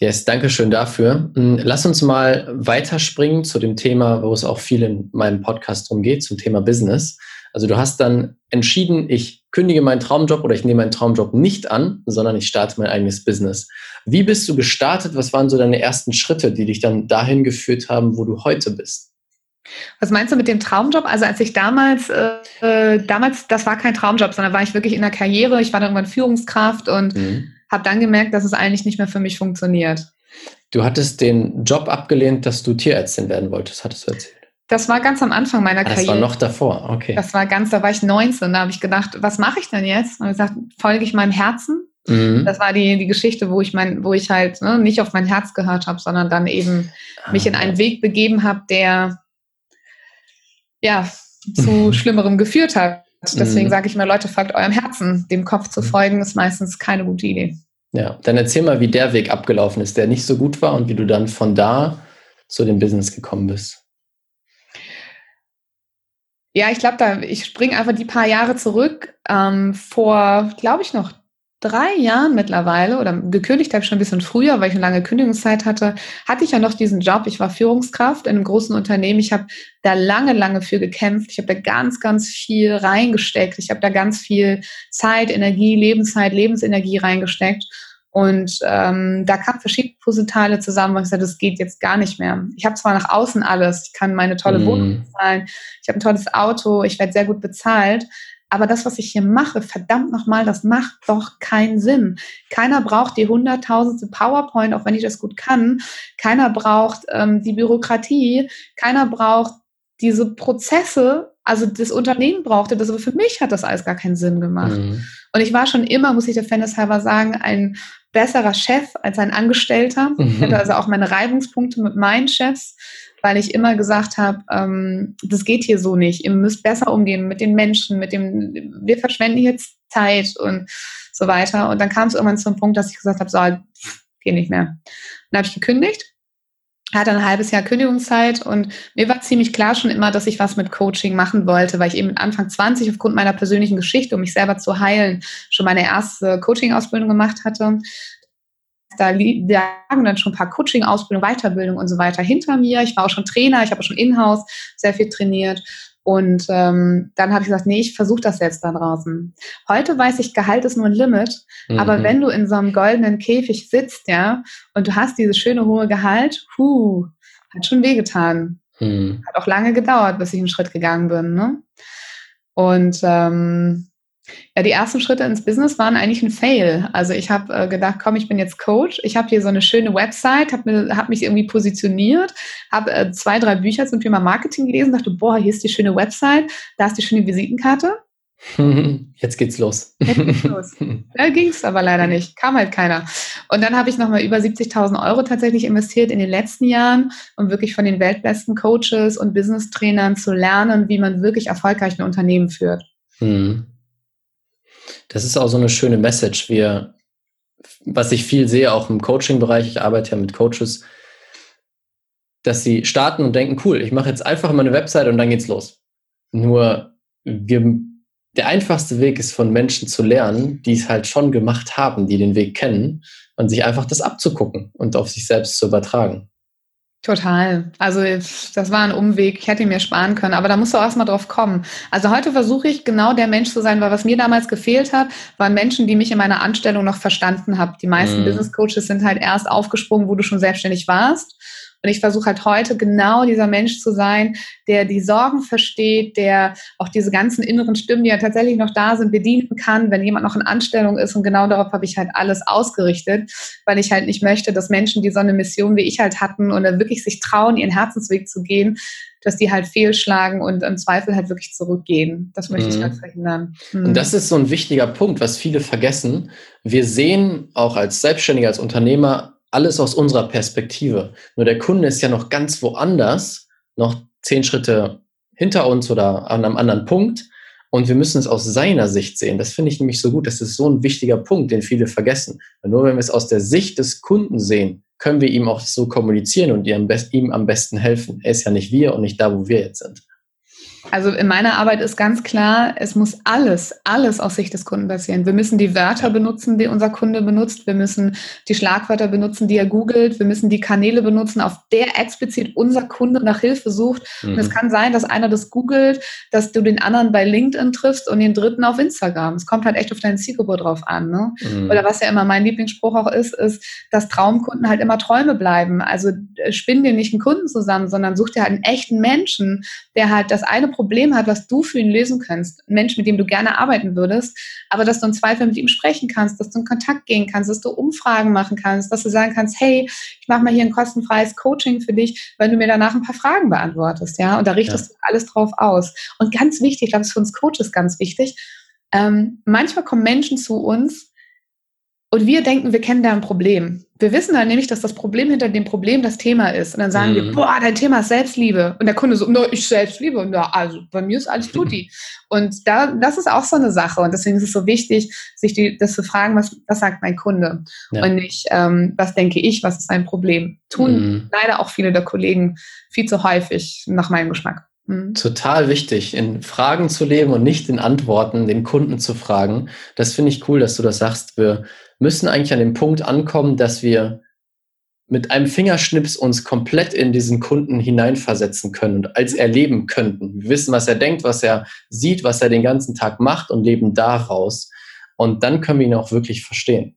Yes, danke schön dafür. Hm, lass uns mal weiterspringen zu dem Thema, wo es auch viel in meinem Podcast drum zum Thema Business. Also du hast dann entschieden, ich kündige meinen Traumjob oder ich nehme meinen Traumjob nicht an, sondern ich starte mein eigenes Business. Wie bist du gestartet? Was waren so deine ersten Schritte, die dich dann dahin geführt haben, wo du heute bist? Was meinst du mit dem Traumjob? Also als ich damals, äh, damals, das war kein Traumjob, sondern war ich wirklich in der Karriere. Ich war dann irgendwann Führungskraft und mhm. habe dann gemerkt, dass es eigentlich nicht mehr für mich funktioniert. Du hattest den Job abgelehnt, dass du Tierärztin werden wolltest, hattest du erzählt. Das war ganz am Anfang meiner ah, Karriere. Das war noch davor, okay. Das war ganz, da war ich 19, da habe ich gedacht, was mache ich denn jetzt? Und ich gesagt, folge ich meinem Herzen? Mhm. Das war die, die Geschichte, wo ich mein, wo ich halt ne, nicht auf mein Herz gehört habe, sondern dann eben ah. mich in einen Weg begeben habe, der ja zu [LAUGHS] Schlimmerem geführt hat. Deswegen mhm. sage ich mir, Leute, folgt eurem Herzen. Dem Kopf zu mhm. folgen ist meistens keine gute Idee. Ja, dann erzähl mal, wie der Weg abgelaufen ist, der nicht so gut war und wie du dann von da zu dem Business gekommen bist. Ja, ich glaube, da ich springe einfach die paar Jahre zurück. Ähm, vor, glaube ich, noch drei Jahren mittlerweile oder gekündigt habe ich schon ein bisschen früher, weil ich eine lange Kündigungszeit hatte, hatte ich ja noch diesen Job. Ich war Führungskraft in einem großen Unternehmen. Ich habe da lange, lange für gekämpft. Ich habe da ganz, ganz viel reingesteckt. Ich habe da ganz viel Zeit, Energie, Lebenszeit, Lebensenergie reingesteckt. Und ähm, da kamen verschiedene Puzzleteile zusammen, wo ich sagte, das geht jetzt gar nicht mehr. Ich habe zwar nach außen alles, ich kann meine tolle mm. Wohnung bezahlen, ich habe ein tolles Auto, ich werde sehr gut bezahlt, aber das, was ich hier mache, verdammt nochmal, das macht doch keinen Sinn. Keiner braucht die hunderttausendste PowerPoint, auch wenn ich das gut kann. Keiner braucht ähm, die Bürokratie. Keiner braucht diese Prozesse. Also das Unternehmen brauchte das, aber für mich hat das alles gar keinen Sinn gemacht. Mhm. Und ich war schon immer, muss ich der Fairness halber sagen, ein besserer Chef als ein Angestellter. Mhm. Ich hatte also auch meine Reibungspunkte mit meinen Chefs, weil ich immer gesagt habe, ähm, das geht hier so nicht. Ihr müsst besser umgehen mit den Menschen, mit dem, wir verschwenden jetzt Zeit und so weiter. Und dann kam es irgendwann zum Punkt, dass ich gesagt habe, so, geht nicht mehr. Dann habe ich gekündigt hatte ein halbes Jahr Kündigungszeit und mir war ziemlich klar schon immer, dass ich was mit Coaching machen wollte, weil ich eben Anfang 20 aufgrund meiner persönlichen Geschichte, um mich selber zu heilen, schon meine erste Coaching-Ausbildung gemacht hatte. Da lagen dann schon ein paar Coaching-Ausbildungen, Weiterbildung und so weiter hinter mir. Ich war auch schon Trainer, ich habe schon in-house sehr viel trainiert. Und ähm, dann habe ich gesagt, nee, ich versuche das jetzt da draußen. Heute weiß ich, Gehalt ist nur ein Limit, mhm. aber wenn du in so einem goldenen Käfig sitzt, ja, und du hast dieses schöne hohe Gehalt, puh, hat schon wehgetan. Mhm. Hat auch lange gedauert, bis ich einen Schritt gegangen bin. Ne? Und ähm, ja, die ersten Schritte ins Business waren eigentlich ein Fail. Also ich habe äh, gedacht, komm, ich bin jetzt Coach. Ich habe hier so eine schöne Website, habe hab mich irgendwie positioniert, habe äh, zwei, drei Bücher zum Thema Marketing gelesen, dachte, boah, hier ist die schöne Website, da ist die schöne Visitenkarte. [LAUGHS] Jetzt geht's los. Jetzt geht's los. [LAUGHS] Da ging es aber leider nicht. Kam halt keiner. Und dann habe ich nochmal über 70.000 Euro tatsächlich investiert in den letzten Jahren, um wirklich von den weltbesten Coaches und Business-Trainern zu lernen, wie man wirklich erfolgreich ein Unternehmen führt. Mhm. Das ist auch so eine schöne Message. Wir, was ich viel sehe, auch im Coaching-Bereich, ich arbeite ja mit Coaches, dass sie starten und denken, cool, ich mache jetzt einfach mal eine Website und dann geht's los. Nur wir, der einfachste Weg ist von Menschen zu lernen, die es halt schon gemacht haben, die den Weg kennen und sich einfach das abzugucken und auf sich selbst zu übertragen. Total. Also das war ein Umweg. Ich hätte ihn mir sparen können, aber da musst du auch erstmal drauf kommen. Also heute versuche ich genau der Mensch zu sein, weil was mir damals gefehlt hat, waren Menschen, die mich in meiner Anstellung noch verstanden haben. Die meisten mhm. Business Coaches sind halt erst aufgesprungen, wo du schon selbstständig warst. Und ich versuche halt heute genau dieser Mensch zu sein, der die Sorgen versteht, der auch diese ganzen inneren Stimmen, die ja tatsächlich noch da sind, bedienen kann, wenn jemand noch in Anstellung ist. Und genau darauf habe ich halt alles ausgerichtet, weil ich halt nicht möchte, dass Menschen, die so eine Mission wie ich halt hatten und wirklich sich trauen, ihren Herzensweg zu gehen, dass die halt fehlschlagen und im Zweifel halt wirklich zurückgehen. Das möchte mhm. ich halt verhindern. Mhm. Und das ist so ein wichtiger Punkt, was viele vergessen. Wir sehen auch als Selbstständiger, als Unternehmer alles aus unserer Perspektive. Nur der Kunde ist ja noch ganz woanders, noch zehn Schritte hinter uns oder an einem anderen Punkt. Und wir müssen es aus seiner Sicht sehen. Das finde ich nämlich so gut. Das ist so ein wichtiger Punkt, den viele vergessen. Weil nur wenn wir es aus der Sicht des Kunden sehen, können wir ihm auch so kommunizieren und ihm am besten helfen. Er ist ja nicht wir und nicht da, wo wir jetzt sind. Also in meiner Arbeit ist ganz klar, es muss alles, alles aus Sicht des Kunden passieren. Wir müssen die Wörter benutzen, die unser Kunde benutzt. Wir müssen die Schlagwörter benutzen, die er googelt. Wir müssen die Kanäle benutzen, auf der explizit unser Kunde nach Hilfe sucht. Mhm. Und es mhm. kann sein, dass einer das googelt, dass du den anderen bei LinkedIn triffst und den dritten auf Instagram. Es kommt halt echt auf deine Zielgruppe drauf an. Ne? Mhm. Oder was ja immer mein Lieblingsspruch auch ist, ist, dass Traumkunden halt immer Träume bleiben. Also äh, spinn dir nicht einen Kunden zusammen, sondern such dir halt einen echten Menschen, der halt das eine Problem hat, was du für ihn lösen kannst, ein Mensch, mit dem du gerne arbeiten würdest, aber dass du im Zweifel mit ihm sprechen kannst, dass du in Kontakt gehen kannst, dass du Umfragen machen kannst, dass du sagen kannst, hey, ich mache mal hier ein kostenfreies Coaching für dich, wenn du mir danach ein paar Fragen beantwortest, ja, und da richtest ja. du alles drauf aus. Und ganz wichtig, ich glaube, das ist für uns Coaches ganz wichtig, ähm, manchmal kommen Menschen zu uns, und wir denken, wir kennen da ein Problem. Wir wissen dann nämlich, dass das Problem hinter dem Problem das Thema ist. Und dann sagen mhm. wir, boah, dein Thema ist Selbstliebe. Und der Kunde so, no, ich Selbstliebe. Und ja, also bei mir ist alles tutti. und da, das ist auch so eine Sache. Und deswegen ist es so wichtig, sich die, das zu fragen, was, was sagt mein Kunde? Ja. Und nicht, ähm, was denke ich, was ist ein Problem? Tun mhm. leider auch viele der Kollegen viel zu häufig nach meinem Geschmack. Mhm. Total wichtig, in Fragen zu leben und nicht in Antworten, den Kunden zu fragen. Das finde ich cool, dass du das sagst. Wir müssen eigentlich an dem Punkt ankommen, dass wir mit einem Fingerschnips uns komplett in diesen Kunden hineinversetzen können und als erleben könnten. Wir wissen, was er denkt, was er sieht, was er den ganzen Tag macht und leben daraus. Und dann können wir ihn auch wirklich verstehen.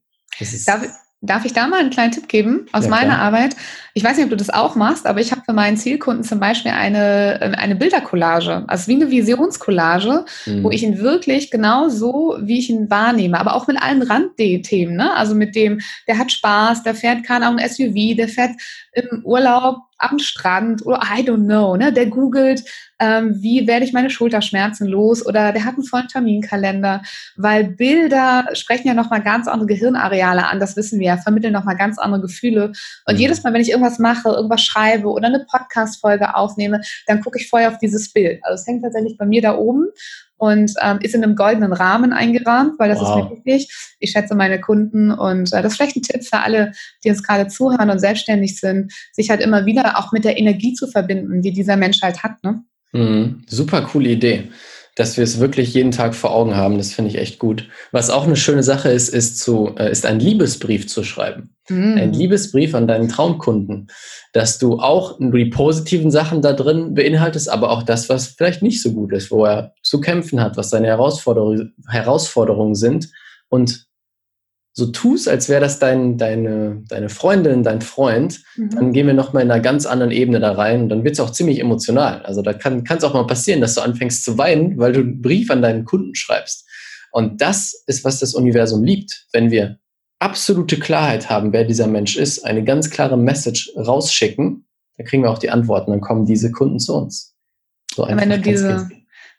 Darf, Darf ich da mal einen kleinen Tipp geben aus ja, meiner klar. Arbeit? Ich weiß nicht, ob du das auch machst, aber ich habe für meinen Zielkunden zum Beispiel eine, ähm, eine Bildercollage, also wie eine Visionscollage, mhm. wo ich ihn wirklich genau so, wie ich ihn wahrnehme, aber auch mit allen Randthemen, ne? Also mit dem, der hat Spaß, der fährt, keine Ahnung, SUV, der fährt im Urlaub am Strand oder I don't know, ne? Der googelt, ähm, wie werde ich meine Schulterschmerzen los oder der hat einen vollen Terminkalender, weil Bilder sprechen ja nochmal ganz andere Gehirnareale an, das wissen wir ja, vermitteln nochmal ganz andere Gefühle. Und mhm. jedes Mal, wenn ich irgendwas mache, irgendwas schreibe oder eine Podcast-Folge aufnehme, dann gucke ich vorher auf dieses Bild. Also es hängt tatsächlich bei mir da oben und ähm, ist in einem goldenen Rahmen eingerahmt, weil das wow. ist mir wichtig. Ich schätze meine Kunden und äh, das ist vielleicht ein Tipp für alle, die uns gerade zuhören und selbstständig sind, sich halt immer wieder auch mit der Energie zu verbinden, die dieser Mensch halt hat. Ne? Mhm. Super coole Idee. Dass wir es wirklich jeden Tag vor Augen haben. Das finde ich echt gut. Was auch eine schöne Sache ist, ist, zu, äh, ist ein Liebesbrief zu schreiben. Mm. Ein Liebesbrief an deinen Traumkunden, dass du auch nur die positiven Sachen da drin beinhaltest, aber auch das, was vielleicht nicht so gut ist, wo er zu kämpfen hat, was seine Herausforderung, Herausforderungen sind und so tust, als wäre das dein, deine, deine Freundin, dein Freund, mhm. dann gehen wir nochmal in einer ganz anderen Ebene da rein und dann wird es auch ziemlich emotional. Also da kann es auch mal passieren, dass du anfängst zu weinen, weil du einen Brief an deinen Kunden schreibst. Und das ist, was das Universum liebt, wenn wir absolute Klarheit haben, wer dieser Mensch ist, eine ganz klare Message rausschicken, dann kriegen wir auch die Antworten, dann kommen diese Kunden zu uns. So einfach wenn du diese,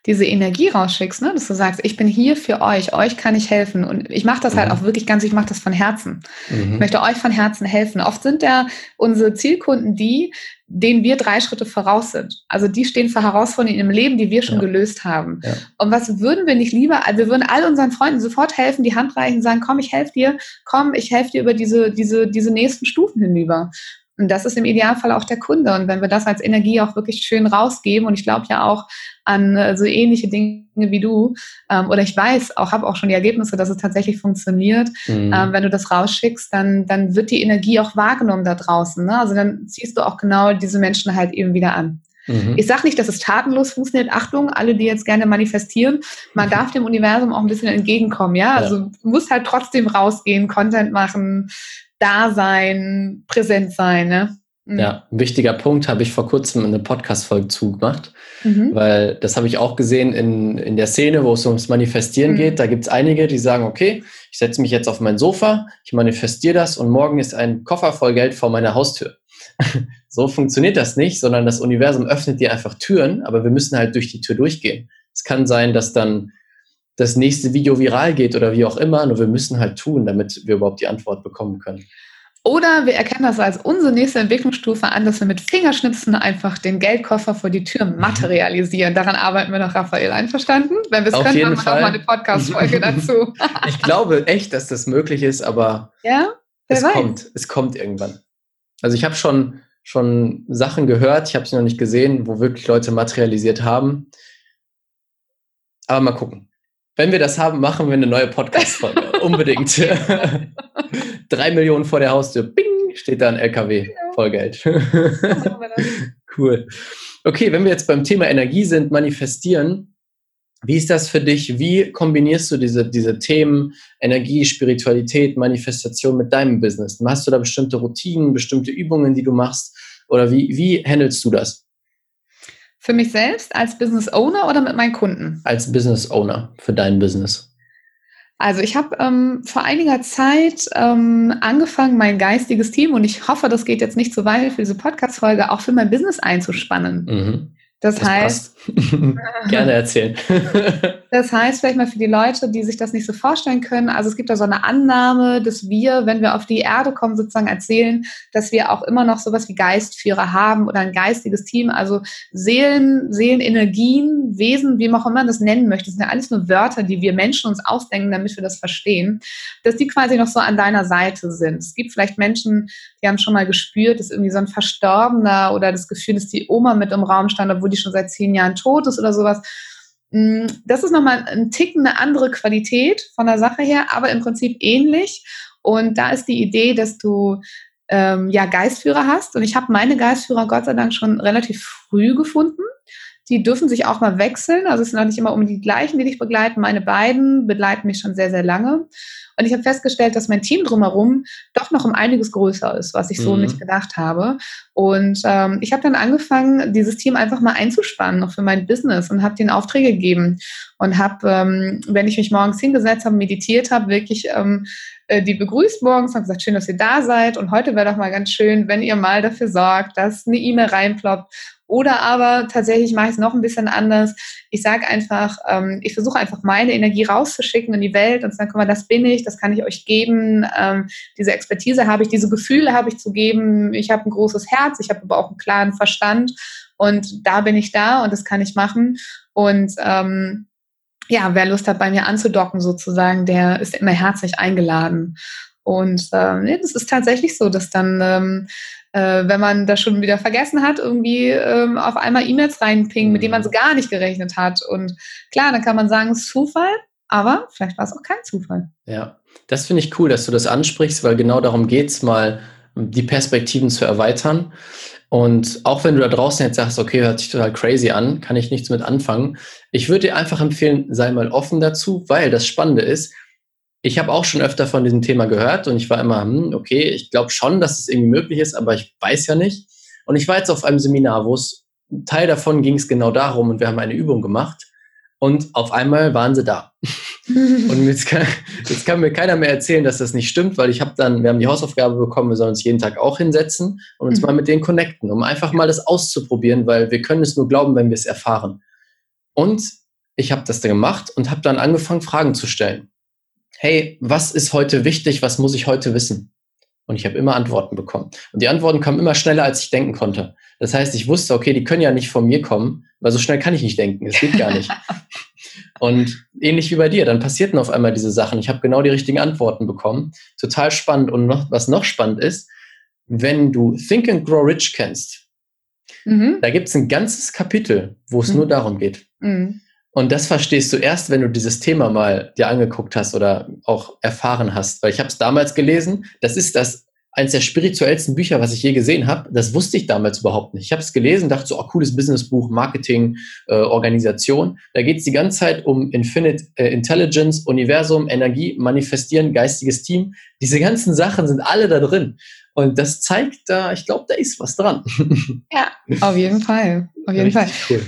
diese Energie rausschickst, ne? dass du sagst, ich bin hier für euch, euch kann ich helfen. Und ich mache das halt mhm. halt auch wirklich ganz, ich mache das von Herzen. Mhm. Ich möchte euch von Herzen helfen. Oft sind ja unsere Zielkunden die, denen wir drei Schritte voraus sind. Also die stehen für Herausforderungen im Leben, die wir schon ja. gelöst haben. Ja. Und was würden wir nicht lieber, also wir würden all unseren Freunden sofort helfen, die Hand reichen, sagen, komm, ich helfe dir, komm, ich helfe dir über diese, diese, diese nächsten Stufen hinüber. Und das ist im Idealfall auch der Kunde. Und wenn wir das als Energie auch wirklich schön rausgeben, und ich glaube ja auch an äh, so ähnliche Dinge wie du, ähm, oder ich weiß, auch habe auch schon die Ergebnisse, dass es tatsächlich funktioniert. Mhm. Ähm, wenn du das rausschickst, dann, dann wird die Energie auch wahrgenommen da draußen. Ne? Also dann ziehst du auch genau diese Menschen halt eben wieder an. Mhm. Ich sage nicht, dass es tatenlos funktioniert. Achtung, alle, die jetzt gerne manifestieren, man mhm. [LAUGHS] darf dem Universum auch ein bisschen entgegenkommen. Ja, also ja. muss halt trotzdem rausgehen, Content machen, da sein, präsent sein. Ne? Mhm. Ja, ein wichtiger Punkt habe ich vor kurzem eine Podcast-Folge zugemacht, mhm. weil das habe ich auch gesehen in, in der Szene, wo es ums Manifestieren mhm. geht. Da gibt es einige, die sagen, okay, ich setze mich jetzt auf mein Sofa, ich manifestiere das und morgen ist ein Koffer voll Geld vor meiner Haustür. [LAUGHS] so funktioniert das nicht, sondern das Universum öffnet dir einfach Türen, aber wir müssen halt durch die Tür durchgehen. Es kann sein, dass dann das nächste Video viral geht oder wie auch immer, nur wir müssen halt tun, damit wir überhaupt die Antwort bekommen können. Oder wir erkennen das als unsere nächste Entwicklungsstufe an, dass wir mit Fingerschnipsen einfach den Geldkoffer vor die Tür [LAUGHS] materialisieren. Daran arbeiten wir noch, Raphael. Einverstanden? Wenn wir es können, machen wir auch mal eine Podcast-Folge [LAUGHS] dazu. [LAUGHS] ich glaube echt, dass das möglich ist, aber ja? es weiß. kommt. Es kommt irgendwann. Also ich habe schon, schon Sachen gehört, ich habe sie noch nicht gesehen, wo wirklich Leute materialisiert haben. Aber mal gucken. Wenn wir das haben, machen wir eine neue Podcast-Folge. [LAUGHS] Unbedingt. [LAUGHS] Drei Millionen vor der Haustür. Bing, steht da ein LKW. Ja. Voll Geld. [LAUGHS] cool. Okay, wenn wir jetzt beim Thema Energie sind, manifestieren, wie ist das für dich? Wie kombinierst du diese, diese Themen Energie, Spiritualität, Manifestation mit deinem Business? Hast du da bestimmte Routinen, bestimmte Übungen, die du machst? Oder wie, wie handelst du das? Für mich selbst als Business Owner oder mit meinen Kunden? Als Business Owner für dein Business. Also ich habe ähm, vor einiger Zeit ähm, angefangen, mein geistiges Team, und ich hoffe, das geht jetzt nicht zu weit für diese Podcast-Folge, auch für mein Business einzuspannen. Mhm. Das, das heißt, [LAUGHS] gerne erzählen. [LAUGHS] das heißt vielleicht mal für die Leute, die sich das nicht so vorstellen können. Also es gibt da so eine Annahme, dass wir, wenn wir auf die Erde kommen, sozusagen erzählen, dass wir auch immer noch sowas wie Geistführer haben oder ein geistiges Team, also Seelen, Seelenenergien, Wesen, wie man auch immer das nennen möchte. Das sind ja alles nur Wörter, die wir Menschen uns ausdenken, damit wir das verstehen, dass die quasi noch so an deiner Seite sind. Es gibt vielleicht Menschen, die haben schon mal gespürt, dass irgendwie so ein Verstorbener oder das Gefühl, dass die Oma mit im Raum stand, obwohl die schon seit zehn Jahren tot ist oder sowas. Mm, das ist nochmal ein Ticken eine andere Qualität von der Sache her, aber im Prinzip ähnlich. Und da ist die Idee, dass du ähm, ja Geistführer hast. Und ich habe meine Geistführer Gott sei Dank schon relativ früh gefunden. Die dürfen sich auch mal wechseln. Also es sind auch nicht immer um die gleichen, die dich begleiten. Meine beiden begleiten mich schon sehr, sehr lange. Und ich habe festgestellt, dass mein Team drumherum doch noch um einiges größer ist, was ich so mhm. nicht gedacht habe. Und ähm, ich habe dann angefangen, dieses Team einfach mal einzuspannen, noch für mein Business und habe den Aufträge gegeben und habe, ähm, wenn ich mich morgens hingesetzt habe, meditiert habe, wirklich ähm, äh, die begrüßt morgens und gesagt, schön, dass ihr da seid. Und heute wäre doch mal ganz schön, wenn ihr mal dafür sorgt, dass eine E-Mail reinploppt oder aber tatsächlich mache ich es noch ein bisschen anders. Ich sage einfach, ähm, ich versuche einfach meine Energie rauszuschicken in die Welt und zu sagen, guck mal, das bin ich, das kann ich euch geben. Ähm, diese Expertise habe ich, diese Gefühle habe ich zu geben. Ich habe ein großes Herz, ich habe aber auch einen klaren Verstand und da bin ich da und das kann ich machen. Und ähm, ja, wer Lust hat, bei mir anzudocken sozusagen, der ist immer herzlich eingeladen. Und ähm, das ist tatsächlich so, dass dann ähm, äh, wenn man das schon wieder vergessen hat, irgendwie ähm, auf einmal E-Mails reinpingen, mit denen man so gar nicht gerechnet hat. Und klar, dann kann man sagen, es ist Zufall, aber vielleicht war es auch kein Zufall. Ja, das finde ich cool, dass du das ansprichst, weil genau darum geht es mal, die Perspektiven zu erweitern. Und auch wenn du da draußen jetzt sagst, okay, hört sich total crazy an, kann ich nichts mit anfangen. Ich würde dir einfach empfehlen, sei mal offen dazu, weil das Spannende ist, ich habe auch schon öfter von diesem Thema gehört und ich war immer, hm, okay, ich glaube schon, dass es irgendwie möglich ist, aber ich weiß ja nicht. Und ich war jetzt auf einem Seminar, wo es Teil davon ging es genau darum und wir haben eine Übung gemacht und auf einmal waren sie da. [LAUGHS] und jetzt kann, jetzt kann, mir keiner mehr erzählen, dass das nicht stimmt, weil ich habe dann, wir haben die Hausaufgabe bekommen, wir sollen uns jeden Tag auch hinsetzen und uns mhm. mal mit denen connecten, um einfach mal das auszuprobieren, weil wir können es nur glauben, wenn wir es erfahren. Und ich habe das dann gemacht und habe dann angefangen, Fragen zu stellen. Hey, was ist heute wichtig? Was muss ich heute wissen? Und ich habe immer Antworten bekommen. Und die Antworten kamen immer schneller, als ich denken konnte. Das heißt, ich wusste, okay, die können ja nicht von mir kommen, weil so schnell kann ich nicht denken. Es geht gar nicht. [LAUGHS] Und ähnlich wie bei dir, dann passierten auf einmal diese Sachen. Ich habe genau die richtigen Antworten bekommen. Total spannend. Und noch, was noch spannend ist, wenn du Think and Grow Rich kennst, mhm. da gibt es ein ganzes Kapitel, wo es mhm. nur darum geht. Mhm. Und das verstehst du erst, wenn du dieses Thema mal dir angeguckt hast oder auch erfahren hast. Weil ich habe es damals gelesen. Das ist das eines der spirituellsten Bücher, was ich je gesehen habe. Das wusste ich damals überhaupt nicht. Ich habe es gelesen, dachte so, oh, cooles Businessbuch, Marketing, äh, Organisation. Da geht es die ganze Zeit um Infinite äh, Intelligence, Universum, Energie, Manifestieren, geistiges Team. Diese ganzen Sachen sind alle da drin. Und das zeigt da, ich glaube, da ist was dran. [LAUGHS] Ja, auf jeden Fall. Auf jeden Fall. Cool.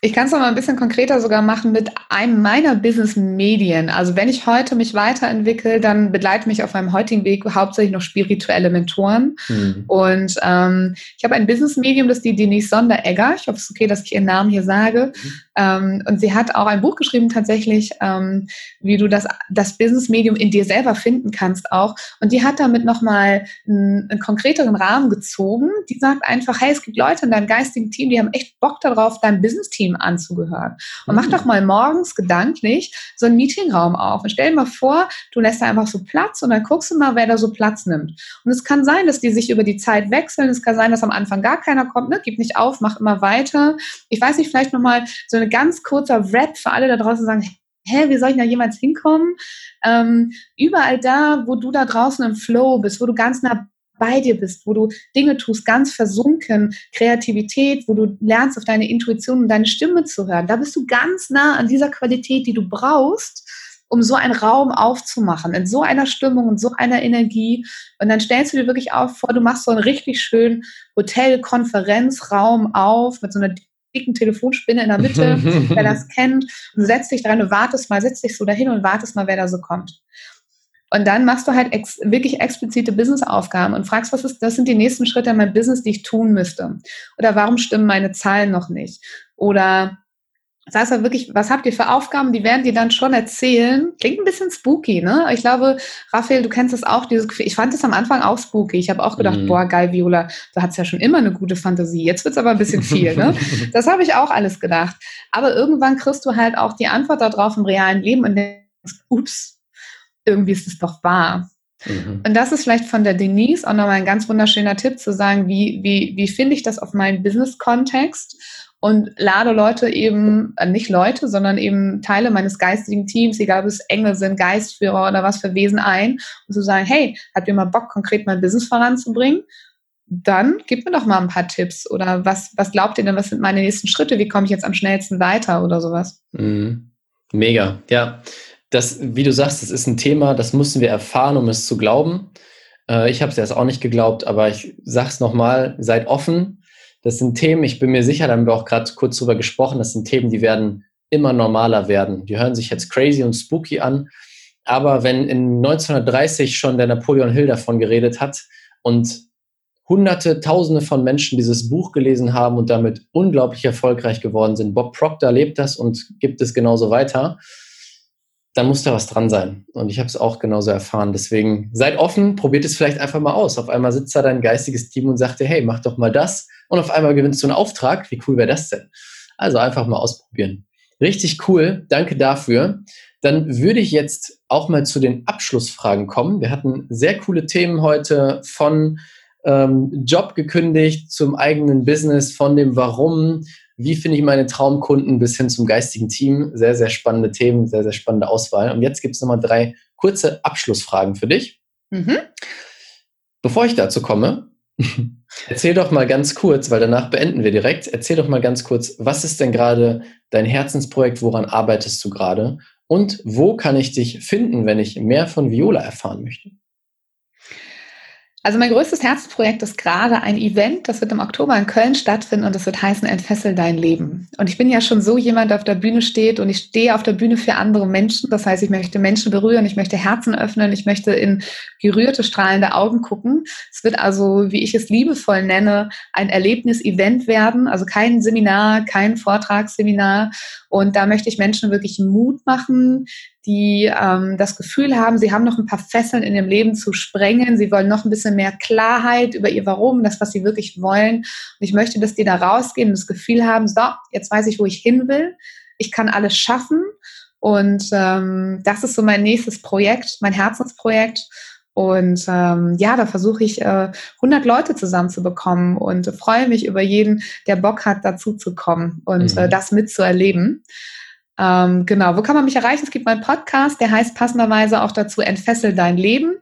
Ich kann es noch mal ein bisschen konkreter sogar machen mit einem meiner Business-Medien. Also wenn ich heute mich weiterentwickle, dann begleiten mich auf meinem heutigen Weg hauptsächlich noch spirituelle Mentoren. Mhm. Und ähm, ich habe ein Business-Medium, das ist die Denise Sonderegger. Ich hoffe, es ist okay, dass ich ihren Namen hier sage. Mhm. Ähm, und sie hat auch ein Buch geschrieben tatsächlich, ähm, wie du das, das Business-Medium in dir selber finden kannst auch. Und die hat damit nochmal einen, einen konkreteren Rahmen gezogen. Die sagt einfach, hey, es gibt Leute in deinem geistigen Team, die haben echt Bock darauf, dein Business-Team Team anzugehören. Und mach mhm. doch mal morgens gedanklich so einen Meetingraum auf und stell dir mal vor, du lässt da einfach so Platz und dann guckst du mal, wer da so Platz nimmt. Und es kann sein, dass die sich über die Zeit wechseln. Es kann sein, dass am Anfang gar keiner kommt. Ne? Gib nicht auf, mach immer weiter. Ich weiß nicht, vielleicht nochmal so eine ganz kurzer Rap für alle da draußen sagen, hä, wie soll ich da jemals hinkommen? Ähm, überall da, wo du da draußen im Flow bist, wo du ganz nah bei dir bist, wo du Dinge tust, ganz versunken, Kreativität, wo du lernst, auf deine Intuition und deine Stimme zu hören. Da bist du ganz nah an dieser Qualität, die du brauchst, um so einen Raum aufzumachen, in so einer Stimmung und so einer Energie. Und dann stellst du dir wirklich auf vor, du machst so einen richtig schönen Hotel-Konferenzraum auf mit so einer dicken Telefonspinne in der Mitte, [LAUGHS] wer das kennt, und setzt dich dran und wartest mal, setzt dich so dahin und wartest mal, wer da so kommt. Und dann machst du halt ex wirklich explizite Business-Aufgaben und fragst, was ist, das sind die nächsten Schritte in meinem Business, die ich tun müsste. Oder warum stimmen meine Zahlen noch nicht? Oder sagst du wirklich, was habt ihr für Aufgaben? Die werden dir dann schon erzählen. Klingt ein bisschen spooky, ne? Ich glaube, Raphael, du kennst das auch, dieses Gefühl. Ich fand das am Anfang auch spooky. Ich habe auch gedacht, mhm. boah, geil, Viola, du hast ja schon immer eine gute Fantasie. Jetzt wird's aber ein bisschen viel, ne? [LAUGHS] Das habe ich auch alles gedacht. Aber irgendwann kriegst du halt auch die Antwort darauf im realen Leben und denkst, ups, irgendwie ist es doch wahr. Mhm. Und das ist vielleicht von der Denise auch nochmal ein ganz wunderschöner Tipp zu sagen, wie, wie, wie finde ich das auf meinen Business-Kontext und lade Leute eben, äh, nicht Leute, sondern eben Teile meines geistigen Teams, egal ob es Engel sind, Geistführer oder was für Wesen ein, und zu sagen, hey, habt ihr mal Bock, konkret mein Business voranzubringen? Dann gib mir doch mal ein paar Tipps oder was, was glaubt ihr denn, was sind meine nächsten Schritte? Wie komme ich jetzt am schnellsten weiter oder sowas? Mhm. Mega, ja das, wie du sagst, das ist ein Thema, das müssen wir erfahren, um es zu glauben. Äh, ich habe es erst auch nicht geglaubt, aber ich sage es nochmal, seid offen. Das sind Themen, ich bin mir sicher, da haben wir auch gerade kurz drüber gesprochen, das sind Themen, die werden immer normaler werden. Die hören sich jetzt crazy und spooky an, aber wenn in 1930 schon der Napoleon Hill davon geredet hat und Hunderte, Tausende von Menschen dieses Buch gelesen haben und damit unglaublich erfolgreich geworden sind. Bob Proctor lebt das und gibt es genauso weiter dann muss da was dran sein. Und ich habe es auch genauso erfahren. Deswegen seid offen, probiert es vielleicht einfach mal aus. Auf einmal sitzt da dein geistiges Team und sagt dir, hey, mach doch mal das. Und auf einmal gewinnst du einen Auftrag. Wie cool wäre das denn? Also einfach mal ausprobieren. Richtig cool. Danke dafür. Dann würde ich jetzt auch mal zu den Abschlussfragen kommen. Wir hatten sehr coole Themen heute von ähm, Job gekündigt zum eigenen Business, von dem Warum, wie finde ich meine Traumkunden bis hin zum geistigen Team. Sehr, sehr spannende Themen, sehr, sehr spannende Auswahl. Und jetzt gibt es nochmal drei kurze Abschlussfragen für dich. Mhm. Bevor ich dazu komme, [LAUGHS] erzähl doch mal ganz kurz, weil danach beenden wir direkt. Erzähl doch mal ganz kurz, was ist denn gerade dein Herzensprojekt? Woran arbeitest du gerade? Und wo kann ich dich finden, wenn ich mehr von Viola erfahren möchte? Also mein größtes Herzensprojekt ist gerade ein Event, das wird im Oktober in Köln stattfinden und das wird heißen Entfessel dein Leben. Und ich bin ja schon so jemand, der auf der Bühne steht und ich stehe auf der Bühne für andere Menschen. Das heißt, ich möchte Menschen berühren, ich möchte Herzen öffnen, ich möchte in gerührte, strahlende Augen gucken. Es wird also, wie ich es liebevoll nenne, ein Erlebnis-Event werden, also kein Seminar, kein Vortragsseminar. Und da möchte ich Menschen wirklich Mut machen, die ähm, das Gefühl haben, sie haben noch ein paar Fesseln in ihrem Leben zu sprengen. Sie wollen noch ein bisschen mehr Klarheit über ihr Warum, das, was sie wirklich wollen. Und ich möchte, dass die da rausgehen und das Gefühl haben, so, jetzt weiß ich, wo ich hin will. Ich kann alles schaffen. Und ähm, das ist so mein nächstes Projekt, mein Herzensprojekt. Und ähm, ja, da versuche ich äh, 100 Leute zusammenzubekommen und freue mich über jeden, der Bock hat, dazu zu kommen und mhm. äh, das mitzuerleben. Ähm, genau, wo kann man mich erreichen? Es gibt meinen Podcast, der heißt passenderweise auch dazu Entfessel dein Leben.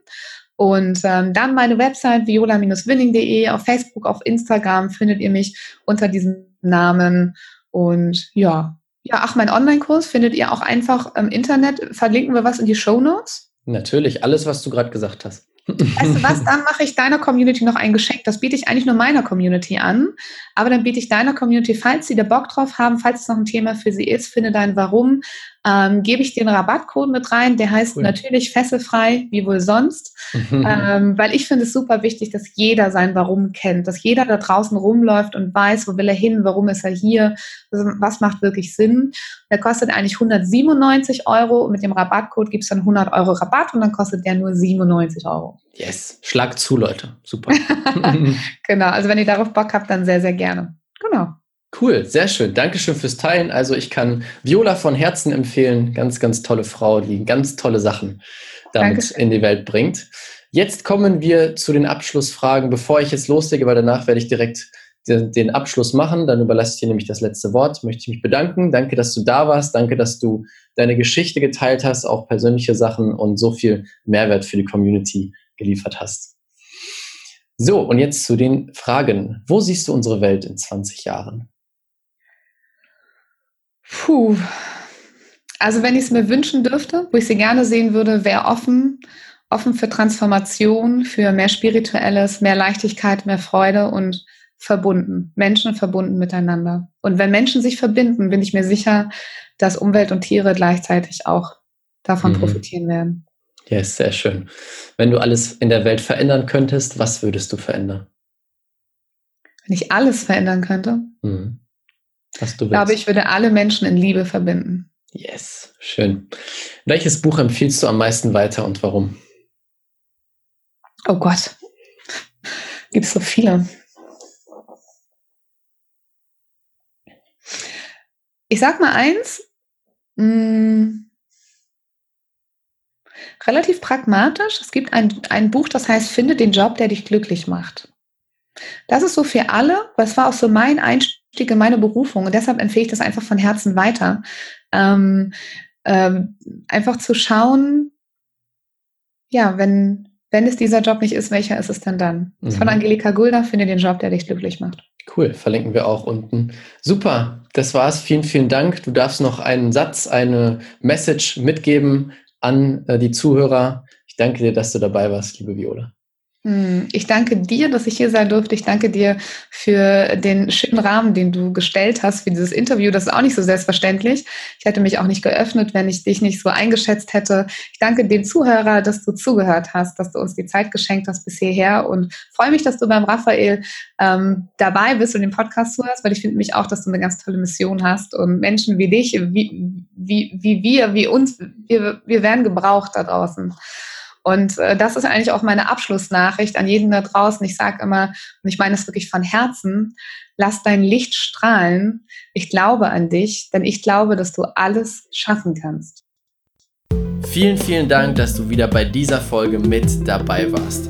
Und ähm, dann meine Website viola-winning.de, auf Facebook, auf Instagram findet ihr mich unter diesem Namen. Und ja, ja, ach, mein Online-Kurs findet ihr auch einfach im Internet. Verlinken wir was in die Show Notes? Natürlich, alles, was du gerade gesagt hast. Weißt du was, [LAUGHS] dann mache ich deiner Community noch ein Geschenk. Das biete ich eigentlich nur meiner Community an. Aber dann biete ich deiner Community, falls sie da Bock drauf haben, falls es noch ein Thema für sie ist, finde dein Warum, ähm, gebe ich den Rabattcode mit rein. Der heißt cool. natürlich fesselfrei, wie wohl sonst. [LAUGHS] ähm, weil ich finde es super wichtig, dass jeder sein Warum kennt, dass jeder da draußen rumläuft und weiß, wo will er hin, warum ist er hier, was macht wirklich Sinn. Der kostet eigentlich 197 Euro und mit dem Rabattcode gibt es dann 100 Euro Rabatt und dann kostet der nur 97 Euro. Yes, schlag zu, Leute. Super. [LAUGHS] [LAUGHS] genau, also wenn ihr darauf Bock habt, dann sehr, sehr gerne. Genau. Cool, sehr schön. Dankeschön fürs Teilen. Also ich kann Viola von Herzen empfehlen. Ganz, ganz tolle Frau, die ganz tolle Sachen damit Dankeschön. in die Welt bringt. Jetzt kommen wir zu den Abschlussfragen, bevor ich jetzt loslege, weil danach werde ich direkt den Abschluss machen. Dann überlasse ich dir nämlich das letzte Wort. Möchte ich mich bedanken. Danke, dass du da warst. Danke, dass du deine Geschichte geteilt hast, auch persönliche Sachen und so viel Mehrwert für die Community geliefert hast. So, und jetzt zu den Fragen. Wo siehst du unsere Welt in 20 Jahren? Puh. Also wenn ich es mir wünschen dürfte, wo ich sie gerne sehen würde, wäre offen, offen für Transformation, für mehr Spirituelles, mehr Leichtigkeit, mehr Freude und verbunden. Menschen verbunden miteinander. Und wenn Menschen sich verbinden, bin ich mir sicher, dass Umwelt und Tiere gleichzeitig auch davon mhm. profitieren werden. Ja, yes, sehr schön. Wenn du alles in der Welt verändern könntest, was würdest du verändern? Wenn ich alles verändern könnte? Mhm was du willst. Ich glaube, ich würde alle Menschen in Liebe verbinden. Yes, schön. Welches Buch empfiehlst du am meisten weiter und warum? Oh Gott, gibt es so viele. Ich sag mal eins, mh, hm, relativ pragmatisch. Es gibt ein, ein Buch, das heißt Finde den Job, der dich glücklich macht. Das ist so für alle, weil es war auch so mein Einstieg in meine Berufung und deshalb empfehle ich das einfach von Herzen weiter. Ähm, ähm, einfach zu schauen, ja, wenn, wenn es dieser Job nicht ist, welcher ist es denn dann? Mhm. Von Angelika Gulda, finde den Job, der dich glücklich macht. Cool, verlinken wir auch unten. Super, das war's. Vielen, vielen Dank. Du darfst noch einen Satz, eine Message mitgeben an äh, die Zuhörer. Ich danke dir, dass du dabei warst, liebe Viola. Hm, ich danke dir, dass ich hier sein durfte. Ich danke dir für den schönen Rahmen, den du gestellt hast für dieses Interview. Das ist auch nicht so selbstverständlich. Ich hätte mich auch nicht geöffnet, wenn ich dich nicht so eingeschätzt hätte. Ich danke dem Zuhörer, dass du zugehört hast, dass du uns die Zeit geschenkt hast bis hierher und freue mich, dass du beim Raphael ähm, dabei bist und den Podcast zuhörst, weil ich finde mich auch, dass du eine ganz tolle Mission hast und Menschen wie dich, wie, wie, wie wir, wie uns, wir, wir werden gebraucht da draußen. Und äh, das ist eigentlich auch meine Abschlussnachricht an jeden da draußen. Ich sage immer, und ich meine es wirklich von Herzen, lass dein Licht strahlen. Ich glaube an dich, denn ich glaube, dass du alles schaffen kannst. Vielen, vielen Dank, dass du wieder bei dieser Folge mit dabei warst.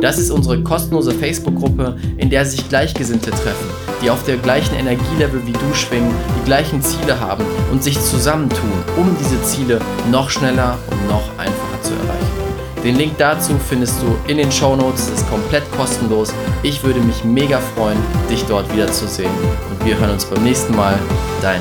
Das ist unsere kostenlose Facebook-Gruppe, in der sich Gleichgesinnte treffen, die auf der gleichen Energielevel wie du schwingen, die gleichen Ziele haben und sich zusammentun, um diese Ziele noch schneller und noch einfacher zu erreichen. Den Link dazu findest du in den Show Notes. Es ist komplett kostenlos. Ich würde mich mega freuen, dich dort wiederzusehen. Und wir hören uns beim nächsten Mal. Dein